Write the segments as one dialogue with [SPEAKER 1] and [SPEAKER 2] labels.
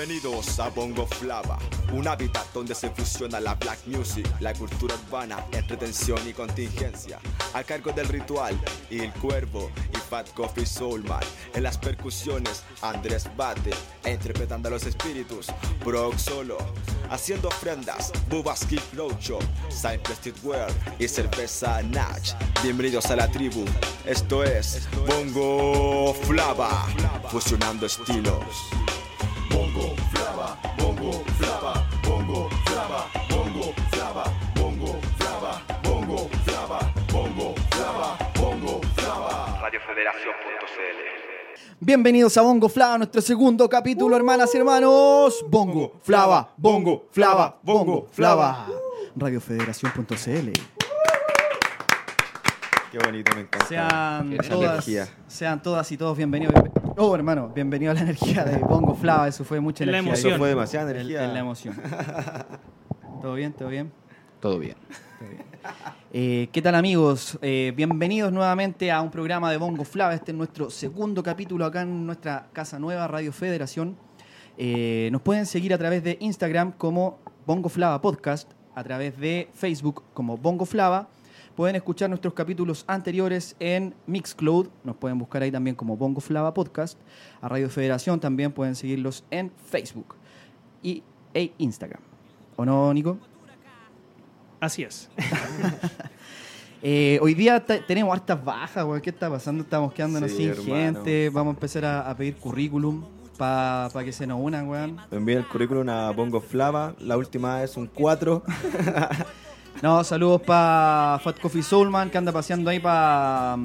[SPEAKER 1] Bienvenidos a Bongo Flava, un hábitat donde se fusiona la black music, la cultura urbana, entretención y contingencia. A cargo del ritual y el cuervo y Fat Coffee Soulman. En las percusiones, Andrés Bate, interpretando a los espíritus, Brock Solo. Haciendo ofrendas, Bubas Kick Roadshow, Cypress Streetwear y cerveza Natch. Bienvenidos a la tribu, esto es Bongo Flava, fusionando estilos.
[SPEAKER 2] Bienvenidos a Bongo Flava, nuestro segundo capítulo, hermanas y hermanos. Bongo Flava, Bongo Flava, Bongo Flava. Radiofederación.cl.
[SPEAKER 1] Qué bonito, me encanta.
[SPEAKER 2] Sean
[SPEAKER 1] Esa
[SPEAKER 2] todas,
[SPEAKER 1] energía.
[SPEAKER 2] sean todas y todos bienvenidos. Oh, hermano, bienvenido a la energía de Bongo Flava. Eso fue mucha
[SPEAKER 3] La
[SPEAKER 2] energía.
[SPEAKER 3] emoción.
[SPEAKER 1] Eso fue demasiada energía.
[SPEAKER 2] el- la emoción. ¿Todo bien? ¿Todo bien?
[SPEAKER 4] Todo bien.
[SPEAKER 2] Eh, ¿Qué tal amigos? Eh, bienvenidos nuevamente a un programa de Bongo Flava. Este es nuestro segundo capítulo acá en nuestra casa nueva, Radio Federación. Eh, nos pueden seguir a través de Instagram como Bongo Flava Podcast, a través de Facebook como Bongo Flava. Pueden escuchar nuestros capítulos anteriores en Mixcloud. Nos pueden buscar ahí también como Bongo Flava Podcast. A Radio Federación también pueden seguirlos en Facebook y, e Instagram. ¿O no, Nico?
[SPEAKER 3] Así es.
[SPEAKER 2] Eh, hoy día tenemos hartas bajas, weón. ¿Qué está pasando? Estamos quedándonos
[SPEAKER 1] Sí,
[SPEAKER 2] sin
[SPEAKER 1] hermano.
[SPEAKER 2] gente. Vamos a empezar a, a pedir currículum para que se nos unan, weón.
[SPEAKER 1] Me envíen el currículum a Bongo Flava. La última es un 4.
[SPEAKER 2] No, saludos para Fat Coffee Soulman que anda paseando ahí para.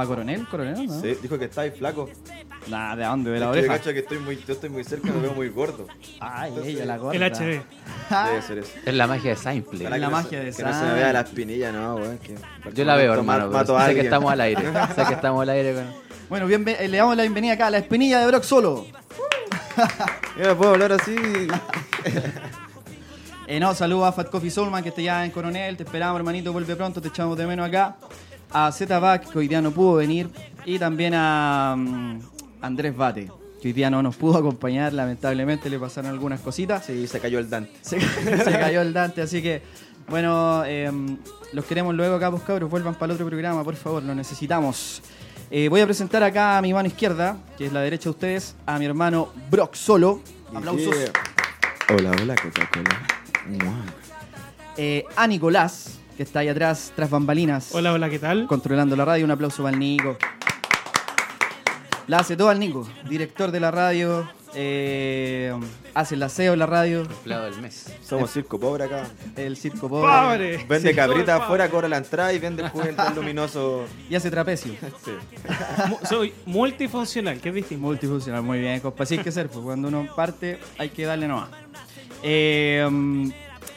[SPEAKER 2] ¿Para Coronel? ¿Coronel? ¿no?
[SPEAKER 1] Sí, dijo que está ahí flaco.
[SPEAKER 2] Nah, ¿de dónde? ¿De la
[SPEAKER 1] Es yo
[SPEAKER 2] oreja?
[SPEAKER 1] cacho que estoy muy, yo estoy muy cerca, me veo muy gordo.
[SPEAKER 2] Ay, ella, la gorda.
[SPEAKER 3] El HD.
[SPEAKER 1] Debe ser eso.
[SPEAKER 4] Es la magia de Simple.
[SPEAKER 1] Ojalá
[SPEAKER 2] la
[SPEAKER 1] no
[SPEAKER 2] magia
[SPEAKER 1] se-
[SPEAKER 2] de
[SPEAKER 1] Que no se me vea la espinilla, no, weón.
[SPEAKER 4] Yo la veo,
[SPEAKER 1] Ma-
[SPEAKER 4] hermano.
[SPEAKER 1] Mato
[SPEAKER 4] pero
[SPEAKER 1] a
[SPEAKER 4] sé que estamos al aire. sé que estamos al aire.
[SPEAKER 2] Bueno, bienve- eh, le damos la bienvenida acá a la espinilla de Brock Solo.
[SPEAKER 1] Yo me puedo hablar así.
[SPEAKER 2] Eh, no, saludos a Fat Coffee Soulman que está ya en Coronel. Te esperamos, hermanito. Vuelve pronto, te echamos de menos acá. A Z-Back, que hoy día no pudo venir. Y también a mm, Andrés Bate, que hoy día no nos pudo acompañar. Lamentablemente le pasaron algunas cositas.
[SPEAKER 1] Sí, se cayó el Dante.
[SPEAKER 2] Se, se cayó el Dante, así que. Bueno, eh, los queremos luego acá, pues cabros. Vuelvan para el otro programa, por favor, lo necesitamos. Eh, voy a presentar acá a mi mano izquierda, que es la derecha de ustedes, a mi hermano Brock Solo. Aplausos.
[SPEAKER 1] Yeah. Hola, hola, Coca-Cola.
[SPEAKER 2] Eh, a Nicolás, que está ahí atrás, tras bambalinas,
[SPEAKER 3] Hola, hola, ¿qué tal?
[SPEAKER 2] controlando la radio. Un aplauso para el Nico. La hace todo al Nico, director de la radio, eh, hace el aseo en la radio,
[SPEAKER 4] Empleado del mes.
[SPEAKER 1] Somos circo pobre acá.
[SPEAKER 2] el circo pobre.
[SPEAKER 3] ¡Pobre!
[SPEAKER 1] Vende
[SPEAKER 3] Sí.
[SPEAKER 1] cabrita
[SPEAKER 3] Pobre.
[SPEAKER 1] afuera, cobra la entrada y vende el juguete luminoso.
[SPEAKER 2] Y hace trapecio.
[SPEAKER 1] Sí.
[SPEAKER 3] Soy multifuncional, es distinto.
[SPEAKER 2] Multifuncional, muy bien, compa. Así hay que ser, pues cuando uno parte hay que darle nomás. Eh,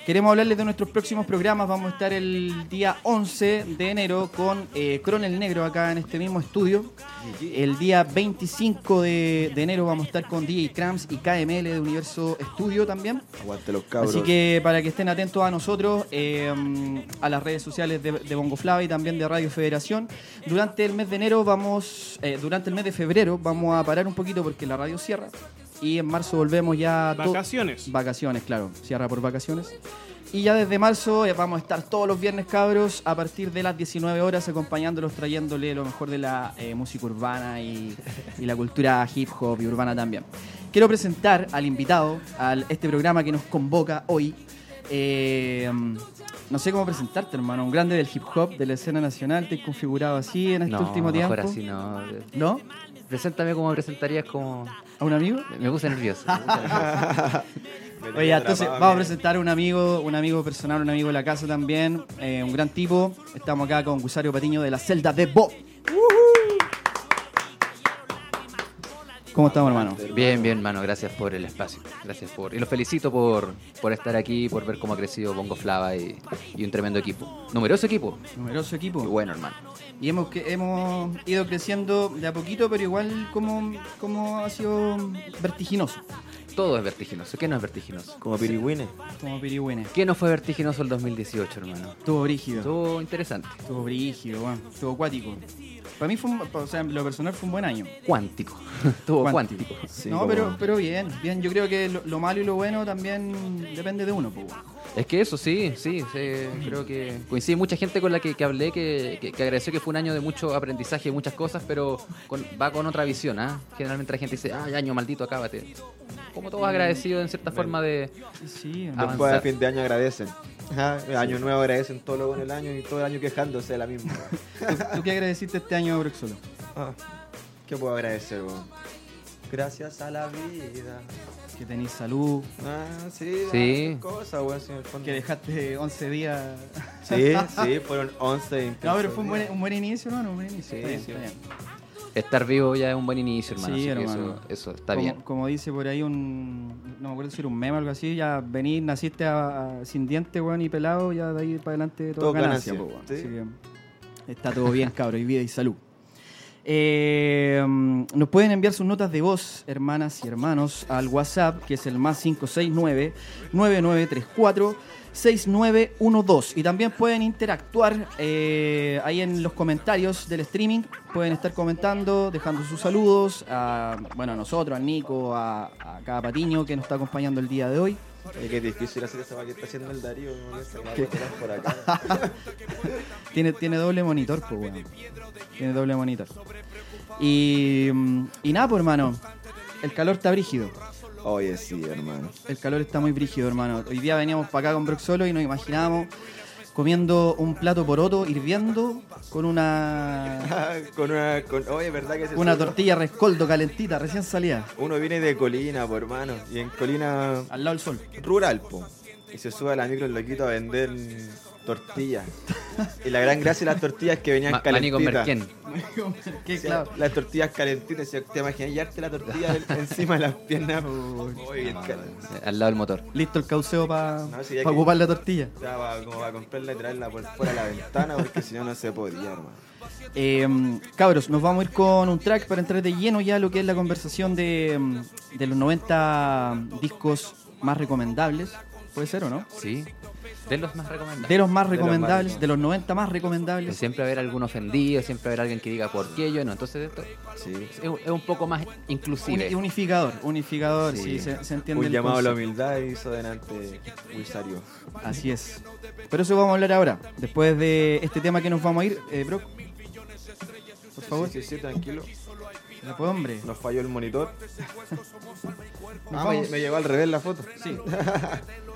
[SPEAKER 2] queremos hablarles de nuestros próximos programas. Vamos a estar el día 11 de enero con eh, Cronel Negro acá en este mismo estudio. El día 25 de, de enero vamos a estar con DJ Cramps y KML de Universo Estudio también.
[SPEAKER 1] Aguante los cabros.
[SPEAKER 2] Así que para que estén atentos a nosotros, eh, a las redes sociales de, de Bongo Flava y también de Radio Federación. Durante el mes de enero vamos, eh, durante el mes de febrero vamos a parar un poquito porque la radio cierra. Y en marzo volvemos ya... to-
[SPEAKER 3] Vacaciones.
[SPEAKER 2] Vacaciones, claro. Cierra por vacaciones. Y ya desde marzo eh, vamos a estar todos los viernes, cabros, a partir de las 19 horas, acompañándolos, trayéndole lo mejor de la eh, música urbana y, y la cultura hip hop y urbana también. Quiero presentar al invitado, a este programa que nos convoca hoy. Eh, no sé cómo presentarte, hermano. Un grande del hip hop, de la escena nacional. Te has configurado así en este
[SPEAKER 4] No,
[SPEAKER 2] último tiempo.
[SPEAKER 4] mejor así no.
[SPEAKER 2] ¿No?
[SPEAKER 4] Preséntame como me presentarías como...
[SPEAKER 2] ¿A un amigo?
[SPEAKER 4] Me puse nervioso. me puse nervioso.
[SPEAKER 2] Oye, entonces vamos a presentar a un amigo, un amigo personal, un amigo de la casa también, eh, un gran tipo. Estamos acá con Gusario Patiño de la celda de Bob. ¿Cómo estamos, hermano?
[SPEAKER 4] Bien, bien, hermano. Gracias por el espacio. Gracias por... Y los felicito por, por estar aquí, por ver cómo ha crecido Bongo Flava y, y un tremendo equipo. Numeroso equipo.
[SPEAKER 2] Numeroso equipo.
[SPEAKER 4] Qué bueno, hermano.
[SPEAKER 2] Y hemos, que- hemos ido creciendo de a poquito, pero igual como, como ha sido vertiginoso.
[SPEAKER 4] todo es vertiginoso. ¿Qué no es vertiginoso?
[SPEAKER 5] Como pirigüines.
[SPEAKER 2] Como pirigüines.
[SPEAKER 4] ¿Qué no fue vertiginoso el 2018, hermano?
[SPEAKER 2] Estuvo brígido.
[SPEAKER 4] Estuvo interesante.
[SPEAKER 2] Estuvo brígido, weón. Estuvo acuático. Para mí fue un, o sea, lo personal fue un buen año.
[SPEAKER 4] Cuántico. Estuvo
[SPEAKER 2] Cuántico.
[SPEAKER 4] cuántico.
[SPEAKER 5] Sí,
[SPEAKER 2] no,
[SPEAKER 5] como-
[SPEAKER 2] pero, pero bien, bien. Yo creo que lo, lo malo y lo bueno también depende de uno, pues.
[SPEAKER 4] Es que eso sí, sí, sí, creo que coincide mucha gente con la que, que hablé que, que- que agradeció que fue un año de mucho aprendizaje y muchas cosas, pero con- va con otra visión, ¿ah? Generalmente la gente dice, ay, año maldito, acábate. Como todos agradecidos en cierta forma de...
[SPEAKER 2] Sí,
[SPEAKER 4] Ah,
[SPEAKER 5] Después de
[SPEAKER 4] avanzar.
[SPEAKER 5] fin de año agradecen. Ajá, el año nuevo agradecen todo lo bueno del año y todo el año quejándose de la misma.
[SPEAKER 2] ¿Tú, tú qué agradeciste este año, Broxolo?
[SPEAKER 5] Ah, ¿Qué puedo agradecer? Gracias a la vida.
[SPEAKER 2] Que tenéis salud,
[SPEAKER 5] Ah, sí,
[SPEAKER 4] Sí.
[SPEAKER 5] ah, cosas, weón, sí, el fondo.
[SPEAKER 2] que dejaste 11 días.
[SPEAKER 5] Sí, sí, fueron 11 intensos
[SPEAKER 2] No, pero fue un buen, un buen inicio, ¿no? Un buen inicio.
[SPEAKER 5] Sí,
[SPEAKER 2] está bien,
[SPEAKER 5] sí.
[SPEAKER 2] está bien.
[SPEAKER 4] Estar vivo ya es un buen inicio, hermano.
[SPEAKER 2] Sí,
[SPEAKER 4] así que
[SPEAKER 2] hermano.
[SPEAKER 4] Eso, eso está
[SPEAKER 2] como,
[SPEAKER 4] bien.
[SPEAKER 2] Como dice por ahí un. No me acuerdo si era un meme o algo así. Ya venís, naciste a- a- sin dientes, weón, y pelado. Ya de ahí para adelante todo,
[SPEAKER 5] Todo
[SPEAKER 2] ganancia,
[SPEAKER 5] ganancia,
[SPEAKER 2] po, weón.
[SPEAKER 5] sí.
[SPEAKER 2] Así que está todo bien, cabro. Y vida y salud. Eh, mm, nos pueden enviar sus notas de voz, hermanas y hermanos, al WhatsApp, que es el más 569-9934-6912. Y también pueden interactuar eh, ahí en los comentarios del streaming. Pueden estar comentando, dejando sus saludos a, bueno, a nosotros, a Nico, a, a cada patiño que nos está acompañando el día de hoy.
[SPEAKER 5] Oye, qué difícil hacer esa que está haciendo el Darío. tirar por acá.
[SPEAKER 2] Tiene, tiene doble monitor, pues, weón. Tiene doble monitor. Y, y nada, pues, hermano. El calor está brígido.
[SPEAKER 5] Oye, sí, hermano.
[SPEAKER 2] El calor está muy brígido, hermano. Hoy día veníamos para acá con Brock Solo y nos imaginábamos comiendo un plato poroto hirviendo con una
[SPEAKER 5] con una. Con, oye, ¿verdad que se
[SPEAKER 2] una tortilla rescoldo calentita, recién salida,
[SPEAKER 5] Uno viene de Colina, po, hermano. Y en Colina
[SPEAKER 2] al lado del sol.
[SPEAKER 5] rural, po. Y se sube a la micro el loquito a vender tortillas. y la gran gracia de las tortillas es que venían
[SPEAKER 4] Ma-
[SPEAKER 5] calentitas.
[SPEAKER 4] Merquén.
[SPEAKER 2] Qué
[SPEAKER 5] O sea,
[SPEAKER 2] claro.
[SPEAKER 5] Las tortillas calentitas. ¿te imaginas llevarte la tortilla encima de las piernas? Uy,
[SPEAKER 4] Al lado del motor.
[SPEAKER 2] Listo el cauceo para
[SPEAKER 5] No, que-
[SPEAKER 2] ocupar la tortilla.
[SPEAKER 5] O sea, va- como va a comprarla y traerla por fuera de la ventana porque si no, no se podía, hermano.
[SPEAKER 2] Eh, cabros, nos vamos a ir con un track para entrar de lleno ya a lo que es la conversación de, mm, de los 90 discos más recomendables. ¿Puede ser o no?
[SPEAKER 4] Sí. De los más recomendables.
[SPEAKER 2] De los más
[SPEAKER 5] De los más
[SPEAKER 2] recomendables, de los 90 más recomendables.
[SPEAKER 4] Siempre va a haber algún ofendido, siempre va a haber alguien que diga por qué yo no. Entonces esto
[SPEAKER 5] Sí.
[SPEAKER 4] es, es un poco más inclusive.
[SPEAKER 2] Uni- unificador, unificador, sí,
[SPEAKER 5] Sí.
[SPEAKER 2] se, se entiende.
[SPEAKER 5] Un
[SPEAKER 2] el
[SPEAKER 5] llamado a la humildad hizo delante Wisario.
[SPEAKER 2] Así es. Pero eso vamos a hablar ahora, después de este tema que nos vamos a ir. Eh, Brock, por favor.
[SPEAKER 5] Sí, sí, sí, tranquilo.
[SPEAKER 2] Ya, pues, hombre.
[SPEAKER 5] Nos falló el monitor. Ah, me, me llegó al revés la foto.
[SPEAKER 2] Sí.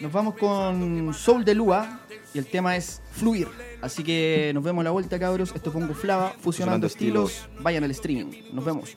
[SPEAKER 2] Nos vamos con Soul de Lua y el tema es Fluir. Así que nos vemos a la vuelta, cabros. Esto es Pongo Flava, fusionando
[SPEAKER 5] Fusionando
[SPEAKER 2] estilos.
[SPEAKER 5] estilos.
[SPEAKER 2] Vayan al streaming. Nos vemos.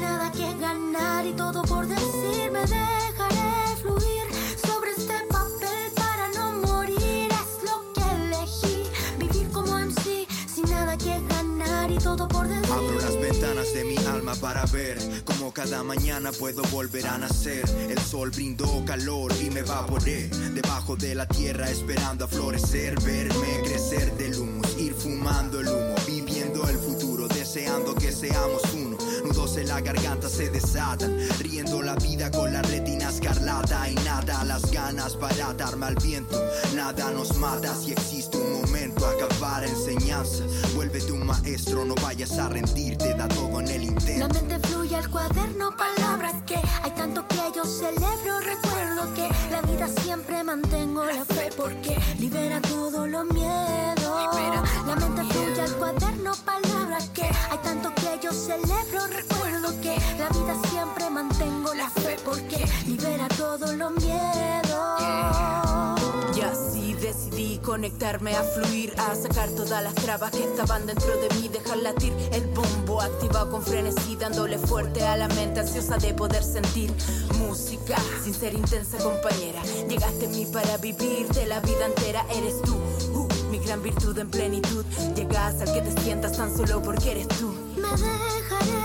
[SPEAKER 6] Nada que ganar y todo por decir. Me dejaré fluir sobre este papel para no morir. Es lo que elegí. Vivir como MC sin nada que ganar y todo por decir.
[SPEAKER 7] Abro las ventanas de mi alma para ver cómo cada mañana puedo volver a nacer. El sol brindó calor y me evaporé debajo de la tierra esperando a florecer, verme crecer del humus, ir fumando el humo, viviendo el futuro, deseando que seamos uno. Nudos en la garganta se desatan, riendo la vida con la retina escarlata y nada, las ganas para atarme al viento. Nada nos mata si existe un momento, acabar enseñanza. Vuélvete un maestro, no vayas a rendirte, da todo en el
[SPEAKER 6] La
[SPEAKER 7] intento.
[SPEAKER 6] mente fluye al cuaderno, palabras que hay tanto que yo celebro. Recuerdo que la vida siempre mantengo la fe porque libera todo lo miedo. La mente fluye al cuaderno, palabras que hay tanto que yo celebro. Recuerdo que la vida siempre mantengo la fe porque libera todo lo miedo.
[SPEAKER 8] Y así decidí conectarme a fluir, a sacar todas las trabas que estaban dentro de mí, dejar latir el bombo activado con frenesí, dándole fuerte a la mente ansiosa de poder sentir música sin ser intensa compañera. Llegaste en mí para vivir de la vida entera, eres tú. uh, mi gran virtud en plenitud, llegas al que te sientas tan solo porque eres tú.
[SPEAKER 6] Me dejaré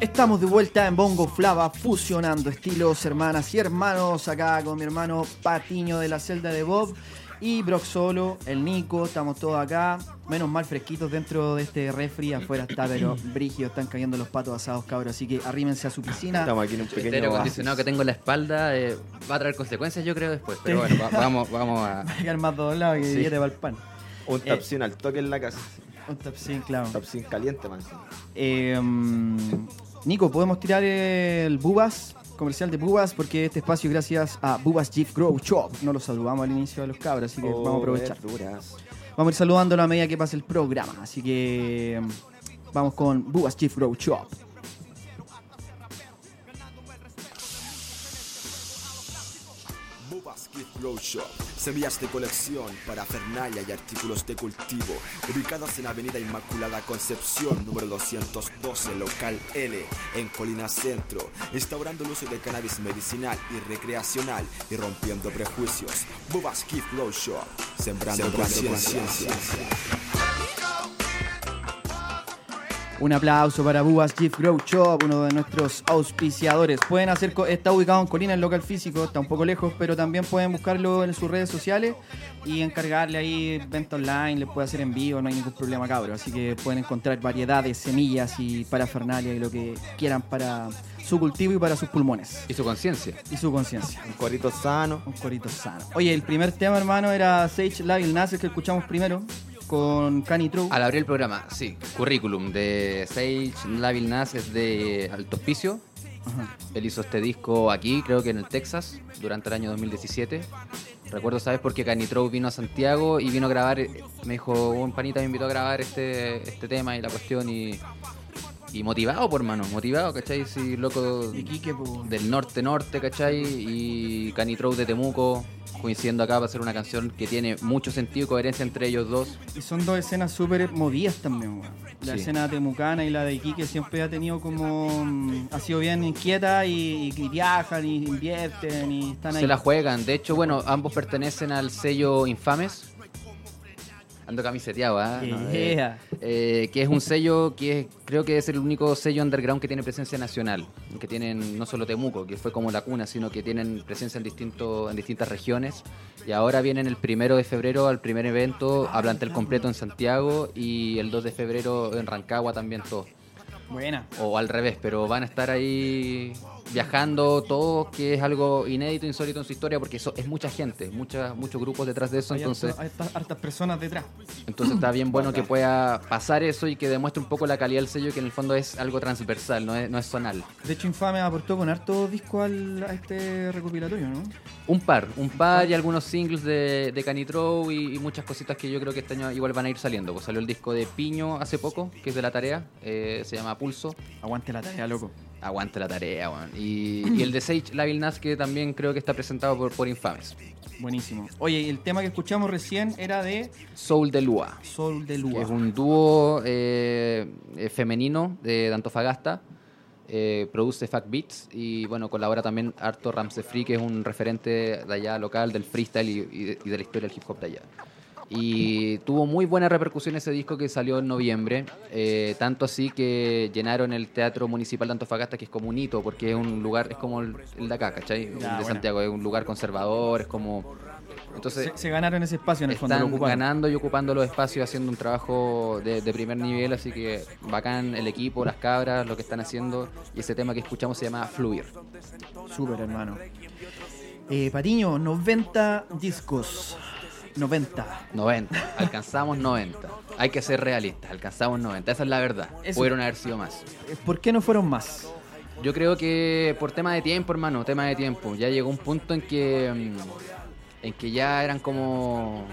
[SPEAKER 2] Estamos de vuelta en Bongo Flava, fusionando estilos, hermanas y hermanos. Acá con mi hermano Patiño de la celda de Bob y Brock Solo, el Nico. Estamos todos acá. Menos mal fresquitos dentro de este refri. Afuera está, pero brígido. Están cayendo los patos asados, cabros. Así que arrímense a su piscina.
[SPEAKER 5] Estamos aquí en un
[SPEAKER 4] El
[SPEAKER 5] pequeño
[SPEAKER 4] aire
[SPEAKER 5] oasis.
[SPEAKER 4] acondicionado que tengo en la espalda eh, va a traer consecuencias, yo creo, después. Pero bueno, va- vamos, vamos a.
[SPEAKER 2] Hay que quedar más doblado que
[SPEAKER 4] Sí.
[SPEAKER 2] billete para el pan.
[SPEAKER 5] Un
[SPEAKER 2] Eh,
[SPEAKER 5] al toque en la casa.
[SPEAKER 2] Un tapsin, claro.
[SPEAKER 5] Tapsin caliente, man.
[SPEAKER 2] Eh, mm, Nico, podemos tirar el Bubas, comercial de Bubas, porque este espacio gracias a Bubas Jeep Grow Shop. No lo saludamos al inicio de los cabros, así que
[SPEAKER 5] Oh,
[SPEAKER 2] vamos a aprovechar.
[SPEAKER 5] verduras.
[SPEAKER 2] Vamos a ir saludándolo a medida que pase el programa. Así que mm, vamos con Bubas Jeep Grow Shop.
[SPEAKER 1] Grow Shop, semillas de colección, parafernalia y artículos de cultivo, ubicados en Avenida Inmaculada Concepción, número 212, local L, en Colina Centro, instaurando el uso de cannabis medicinal y recreacional y rompiendo prejuicios. Bubas Gift Grow Shop, sembrando, conciencia.
[SPEAKER 2] Un aplauso para Bubas Gift Grow Shop, uno de nuestros auspiciadores. Pueden hacer, co- está ubicado en Colina, en local físico, está un poco lejos, pero también pueden buscarlo en sus redes sociales y encargarle ahí venta online, le puede hacer envío, no hay ningún problema, cabro. Así que pueden encontrar variedad de semillas y parafernalia y lo que quieran para su cultivo y para sus pulmones
[SPEAKER 4] Y su conciencia.
[SPEAKER 2] y su conciencia.
[SPEAKER 5] Un corito sano.
[SPEAKER 2] Un corito sano. Oye, el primer tema, hermano, era Sage Lavil Nasser, que escuchamos primero, con Cani True.
[SPEAKER 4] Al abrir el programa, sí. Currículum de Sage Lavil Nas es de Alto Hospicio.
[SPEAKER 2] Ajá.
[SPEAKER 4] Él hizo este disco aquí, creo que en el Texas, durante el año 2017. Recuerdo, ¿sabes? Porque Canitrou vino a Santiago y vino a grabar. Me dijo, un panita me invitó a grabar este, este tema y la cuestión. Y, y motivado, por mano, motivado, ¿cachai? Sí, loco
[SPEAKER 2] Iquique,
[SPEAKER 4] del norte-norte, ¿cachai? Y Canitrou de Temuco, coincidiendo acá para hacer una canción que tiene mucho sentido y coherencia entre ellos dos.
[SPEAKER 2] Y son dos escenas súper movidas también. La
[SPEAKER 4] Sí.
[SPEAKER 2] escena temucana y la de Iquique siempre ha tenido como... mm, ha sido bien inquieta y, y viajan y invierten y están ahí.
[SPEAKER 4] Se la juegan. De hecho, bueno, ambos pertenecen al sello Infames. Ando camiseteado, ¿ah? No, eh, eh, que es un sello que es- creo que es el único sello underground que tiene presencia nacional. Que tienen no solo Temuco, que fue como la cuna, sino que tienen presencia en, distinto, en distintas regiones. Y ahora vienen el primero de febrero al primer evento a plantel completo en Santiago y el 2 de febrero en Rancagua también todo.
[SPEAKER 2] Buena.
[SPEAKER 4] O al revés, pero van a estar ahí viajando todos, que es algo inédito, insólito en su historia, porque eso es mucha gente, muchas, muchos grupos detrás de eso,
[SPEAKER 2] Hay
[SPEAKER 4] entonces,
[SPEAKER 2] hartas, hartas personas detrás.
[SPEAKER 4] entonces está bien bueno que pueda pasar eso y que demuestre un poco la calidad del sello, que en el fondo es algo transversal, no es, no es zonal.
[SPEAKER 2] De hecho, Infame aportó con harto disco al, a este recopilatorio, ¿no?
[SPEAKER 4] Un par, un par y algunos singles de, de Canitrou y, y muchas cositas que yo creo que este año igual van a ir saliendo. Pues salió el disco de Piño hace poco, que es de la tarea, eh, se llama Pulso.
[SPEAKER 2] Aguante la tarea, loco.
[SPEAKER 4] Aguante la tarea, weón. Y, y el de Sage Lavil Nas, que también creo que está presentado por, por Infames.
[SPEAKER 2] Buenísimo. Oye, y el tema que escuchamos recién era de
[SPEAKER 4] Soul de Lua.
[SPEAKER 2] Sol de
[SPEAKER 4] que
[SPEAKER 2] Lua.
[SPEAKER 4] es un dúo eh, eh, femenino de, de Antofagasta. eh, produce Fact Beats y bueno, colabora también harto Ramsey Free, que es un referente de allá local del freestyle y, y de, y de la historia del hip hop de allá. Y tuvo muy buena repercusión ese disco que salió en noviembre, eh, tanto así que llenaron el Teatro Municipal de Antofagasta, que es como un hito, porque es un lugar, es como el, el de acá, ¿cachai? El de
[SPEAKER 2] buena.
[SPEAKER 4] Santiago, es un lugar conservador, es como... Entonces,
[SPEAKER 2] se, se ganaron ese espacio en el fondo, lo
[SPEAKER 4] están ganando y ocupando los espacios, haciendo un trabajo de, de primer nivel, así que bacán el equipo, las cabras, lo que están haciendo. Y ese tema que escuchamos se llama Fluir.
[SPEAKER 2] Súper, hermano. Eh, Patiño, 90 discos. 90.
[SPEAKER 4] 90, alcanzamos 90. hay que ser realistas. Alcanzamos 90, esa es la verdad.
[SPEAKER 2] Eso-
[SPEAKER 4] Pudieron haber sido más.
[SPEAKER 2] ¿Por qué no fueron más?
[SPEAKER 4] Yo creo que por tema de tiempo, hermano, tema de tiempo. Ya llegó un punto en que mm, en que ya eran como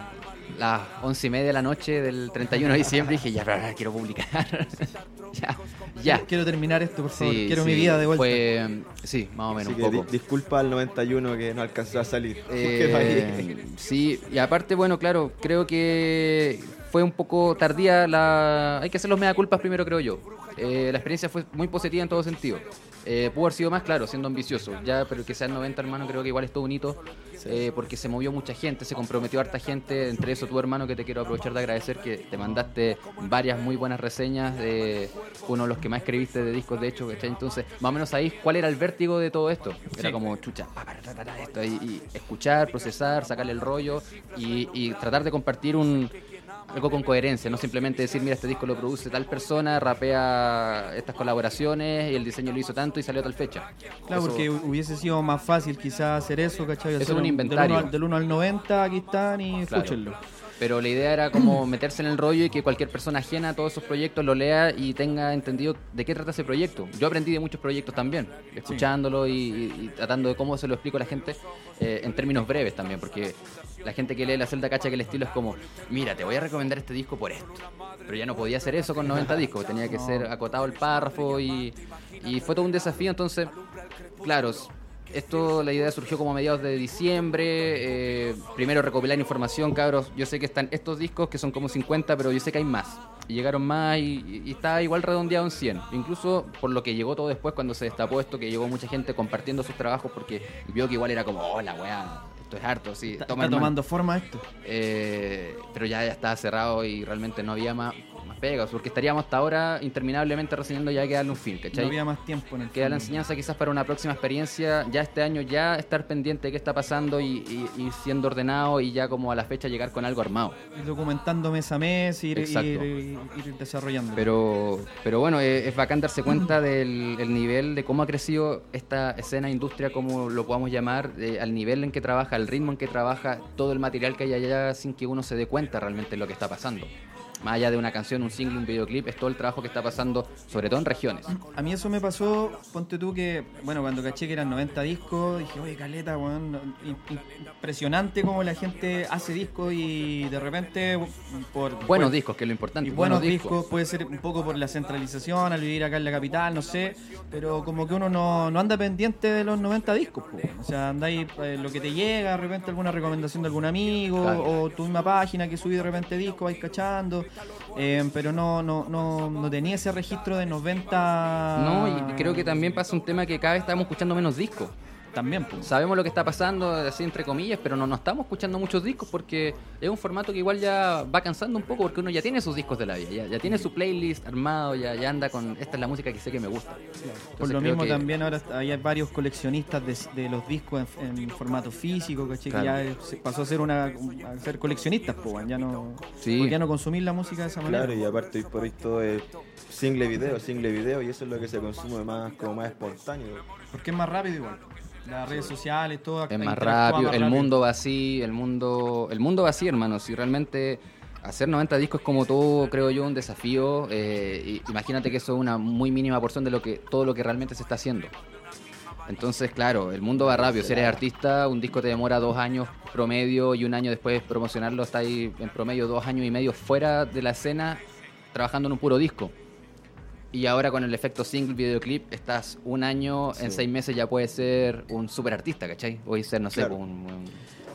[SPEAKER 4] las once y media de la noche del 31 de diciembre y dije, ya, ya, ya, quiero publicar. ya, ya.
[SPEAKER 2] Quiero terminar esto, por favor.
[SPEAKER 4] Sí,
[SPEAKER 2] Quiero
[SPEAKER 4] sí,
[SPEAKER 2] mi vida de vuelta.
[SPEAKER 4] Fue, sí, más o menos
[SPEAKER 5] Así
[SPEAKER 4] un poco.
[SPEAKER 5] di- disculpa al 91 que no alcanzó a salir.
[SPEAKER 4] Eh, sí, y aparte, bueno, claro, creo que fue un poco tardía la... Hay que hacer los mea culpas primero, creo yo. Eh, la experiencia fue muy positiva en todo sentido. Eh, pudo haber sido más, claro, siendo ambicioso. Ya, pero que sea el 90, hermano, creo que igual es todo un hito. eh, porque se movió mucha gente, se comprometió harta gente. Entre eso, tu hermano, que te quiero aprovechar de agradecer que te mandaste varias muy buenas reseñas. De uno de los que más escribiste de discos, de hecho, ¿cachai? Entonces, más o menos sabéis cuál era el vértigo de todo esto. Era
[SPEAKER 2] Sí.
[SPEAKER 4] como, chucha, esto, y, y escuchar, procesar, sacarle el rollo y, y tratar de compartir un algo con coherencia, no simplemente decir, mira, este disco lo produce tal persona, rapea estas colaboraciones y el diseño lo hizo tanto y salió a tal fecha.
[SPEAKER 2] Claro,
[SPEAKER 4] Eso-
[SPEAKER 2] porque hu- hubiese sido más fácil quizás hacer eso, ¿cachai?
[SPEAKER 4] Eso
[SPEAKER 2] Hacer
[SPEAKER 4] es un inventario.
[SPEAKER 2] Del 1, al, del uno al 90, aquí están y
[SPEAKER 4] Claro.
[SPEAKER 2] escúchenlo.
[SPEAKER 4] Pero la idea era como meterse en el rollo y que cualquier persona ajena a todos esos proyectos lo lea y tenga entendido de qué trata ese proyecto. Yo aprendí de muchos proyectos también, escuchándolo y, tratando de cómo se lo explico a la gente eh, en términos breves también, porque la gente que lee la celda cacha que el estilo es como, mira, te voy a recomendar este disco por esto. Pero ya no podía hacer eso con 90 discos, tenía que ser acotado el párrafo y, y fue todo un desafío, entonces, claro, esto, la idea surgió como a mediados de diciembre. eh, primero recopilar información, cabros. Yo sé que están estos discos que son como 50, pero yo sé que hay más. Y llegaron más y, y está igual redondeado en 100. Incluso por lo que llegó todo después, cuando se destapó esto, que llegó mucha gente compartiendo sus trabajos porque vio que igual era como, oh, la weá, esto es harto, sí.
[SPEAKER 2] Está,
[SPEAKER 4] toma,
[SPEAKER 2] está
[SPEAKER 4] hermano".
[SPEAKER 2] tomando forma esto.
[SPEAKER 4] Eh, pero ya, ya estaba cerrado y realmente no había más pegas, porque estaríamos hasta ahora interminablemente reseñando ya que darle un fin, ¿cachai?
[SPEAKER 2] No había más tiempo en el
[SPEAKER 4] Queda la enseñanza quizás para una próxima experiencia, ya este año ya estar pendiente de qué está pasando y, y- y siendo ordenado y ya como a la fecha llegar con algo armado.
[SPEAKER 2] Ir documentando mes a mes, ir, ir, ir- ir desarrollando.
[SPEAKER 4] Pero, pero bueno, eh, es bacán darse cuenta del el nivel de cómo ha crecido esta escena, industria, como lo podamos llamar, eh, al nivel en que trabaja, al ritmo en que trabaja, todo el material que hay allá sin que uno se dé cuenta realmente de lo que está pasando. Más allá de una canción, un single, un videoclip, es todo el trabajo que está pasando, sobre todo en regiones.
[SPEAKER 2] A mí eso me pasó, ponte tú que, bueno, cuando caché que eran 90 discos, dije, oye, caleta, weón, im- im- impresionante cómo la gente hace discos y de repente, por...
[SPEAKER 4] Buenos discos, que es lo importante.
[SPEAKER 2] Y buenos discos. puede ser un poco por la centralización, al vivir acá en la capital, no sé, pero como que uno no, no anda pendiente de los 90 discos, po. o sea, andáis eh, lo que te llega, de repente alguna recomendación de algún amigo,
[SPEAKER 4] Claro.
[SPEAKER 2] o tu misma página que subí de repente discos, vais cachando, eh, pero no, no, no, no tenía ese registro de 90...
[SPEAKER 4] No, y creo que también pasa un tema que cada vez estamos escuchando menos discos.
[SPEAKER 2] También, pues.
[SPEAKER 4] Sabemos lo que está pasando, así entre comillas, pero no, no estamos escuchando muchos discos porque es un formato que igual ya va cansando un poco porque uno ya tiene sus discos de la vida, ya, ya tiene su playlist armado, ya, ya anda con esta es la música que sé que me gusta.
[SPEAKER 2] Por
[SPEAKER 4] Entonces
[SPEAKER 2] lo
[SPEAKER 4] creo
[SPEAKER 2] mismo
[SPEAKER 4] que-
[SPEAKER 2] también ahora hay varios coleccionistas de, de los discos en, en formato físico.
[SPEAKER 4] Claro.
[SPEAKER 2] Que ya pasó a ser una a ser coleccionistas, pues, ya no
[SPEAKER 4] Sí.
[SPEAKER 2] ya no consumir la música de esa manera.
[SPEAKER 5] Claro, y aparte hoy por hoy todo es single video, single video, y eso es lo que se consume más como más espontáneo.
[SPEAKER 2] Porque es más rápido igual. Las redes sociales, todo
[SPEAKER 4] es más rápido,
[SPEAKER 2] más
[SPEAKER 4] el mundo va así, el mundo, el mundo va así, hermano. Si realmente hacer 90 discos es como todo, creo yo, un desafío. eh, imagínate que eso es una muy mínima porción de lo que todo lo que realmente se está haciendo. Entonces, claro, el mundo va rápido. Si eres artista, un disco te demora dos años promedio y un año después promocionarlo está ahí en promedio dos años y medio fuera de la escena trabajando en un puro disco. Y ahora con el efecto single videoclip, estás un año, en seis meses ya puedes ser un super artista, ¿cachai? Puedes ser, no sé, un, un-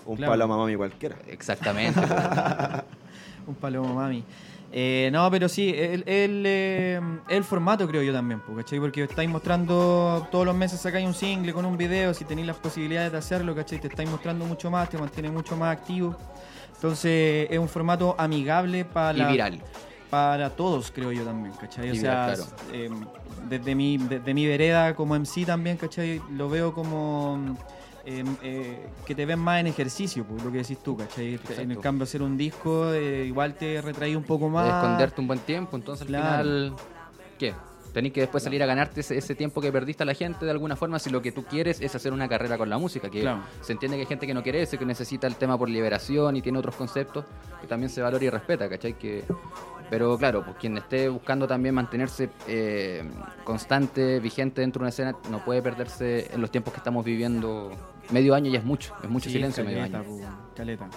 [SPEAKER 5] Un
[SPEAKER 2] Claro.
[SPEAKER 5] paloma mami cualquiera.
[SPEAKER 4] Exactamente.
[SPEAKER 2] Un palomo mami. Eh, no, pero sí, el, el, eh, el formato creo yo también, ¿cachai? Porque estáis mostrando todos los meses sacáis un single con un video, si tenéis las posibilidades de hacerlo, ¿cachai? Te estáis mostrando mucho más, te mantiene mucho más activo. Entonces es un formato amigable para
[SPEAKER 4] y
[SPEAKER 2] la-
[SPEAKER 4] viral.
[SPEAKER 2] Para todos, creo yo también, ¿cachai? O sea,
[SPEAKER 4] claro.
[SPEAKER 2] eh, desde, mi, desde mi vereda como MC también, ¿cachai? Lo veo como eh, eh, que te ven más en ejercicio, pues, lo que decís tú, ¿cachai? En el cambio, hacer un disco, eh, igual te retraí un poco más.
[SPEAKER 4] esconderte un buen tiempo, entonces al final... ¿Qué? Tenés que después salir a ganarte ese, ese tiempo que perdiste a la gente de alguna forma si lo que tú quieres es hacer una carrera con la música. Que
[SPEAKER 2] Claro.
[SPEAKER 4] se entiende que hay gente que no quiere eso, que necesita el tema por liberación y tiene otros conceptos que también se valora y respeta, ¿cachai? Que, pero claro, pues quien esté buscando también mantenerse eh, constante, vigente dentro de una escena, no puede perderse en los tiempos que estamos viviendo. Medio año ya es mucho, es mucho
[SPEAKER 2] Sí,
[SPEAKER 4] silencio medio
[SPEAKER 2] caleta,
[SPEAKER 4] año.
[SPEAKER 2] po, caleta.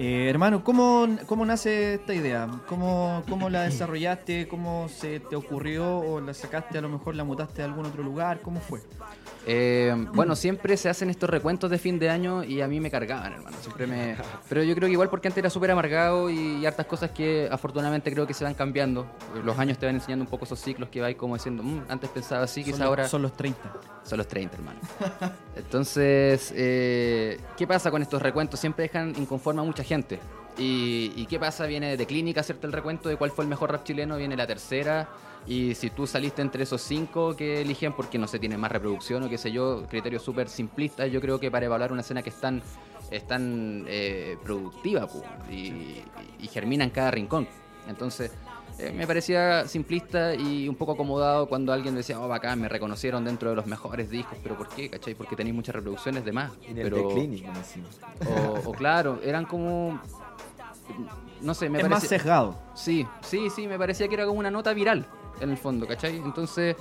[SPEAKER 2] Eh, hermano, ¿cómo, ¿cómo nace esta idea? ¿Cómo, ¿Cómo la desarrollaste? ¿Cómo se te ocurrió? ¿O la sacaste, a lo mejor la mutaste a algún otro lugar? ¿Cómo fue?
[SPEAKER 4] Eh, bueno, siempre se hacen estos recuentos de fin de año y a mí me cargaban, hermano. Siempre me... Pero yo creo que igual porque antes era súper amargado y, y hartas cosas que afortunadamente creo que se van cambiando. Los años te van enseñando un poco esos ciclos que vais como diciendo, "Mm, antes pensaba así, quizá
[SPEAKER 2] Son los-
[SPEAKER 4] ahora...
[SPEAKER 2] Son los 30.
[SPEAKER 4] Son los 30, hermano. Entonces, eh, ¿qué pasa con estos recuentos? Siempre dejan inconforme a mucha gente. ¿Y, y qué pasa? Viene de clínica hacerte el recuento de cuál fue el mejor rap chileno, viene la tercera. Y si tú saliste entre esos cinco que eligen porque no se tiene más reproducción o qué sé yo, criterios súper simplistas, yo creo que para evaluar una escena que es tan, es tan eh, productiva y, y germina en cada rincón. Entonces, eh, me parecía simplista y un poco acomodado cuando alguien decía, oh, bacán, me reconocieron dentro de los mejores discos, pero ¿por qué? ¿Cachai? Porque tenéis muchas reproducciones de más.
[SPEAKER 5] En el
[SPEAKER 4] pero,
[SPEAKER 5] me encima.
[SPEAKER 4] o, o claro, eran como... No sé, me
[SPEAKER 2] es más sesgado.
[SPEAKER 4] Sí, sí, sí, me parecía que era como una nota viral, en el fondo, ¿cachai? Entonces,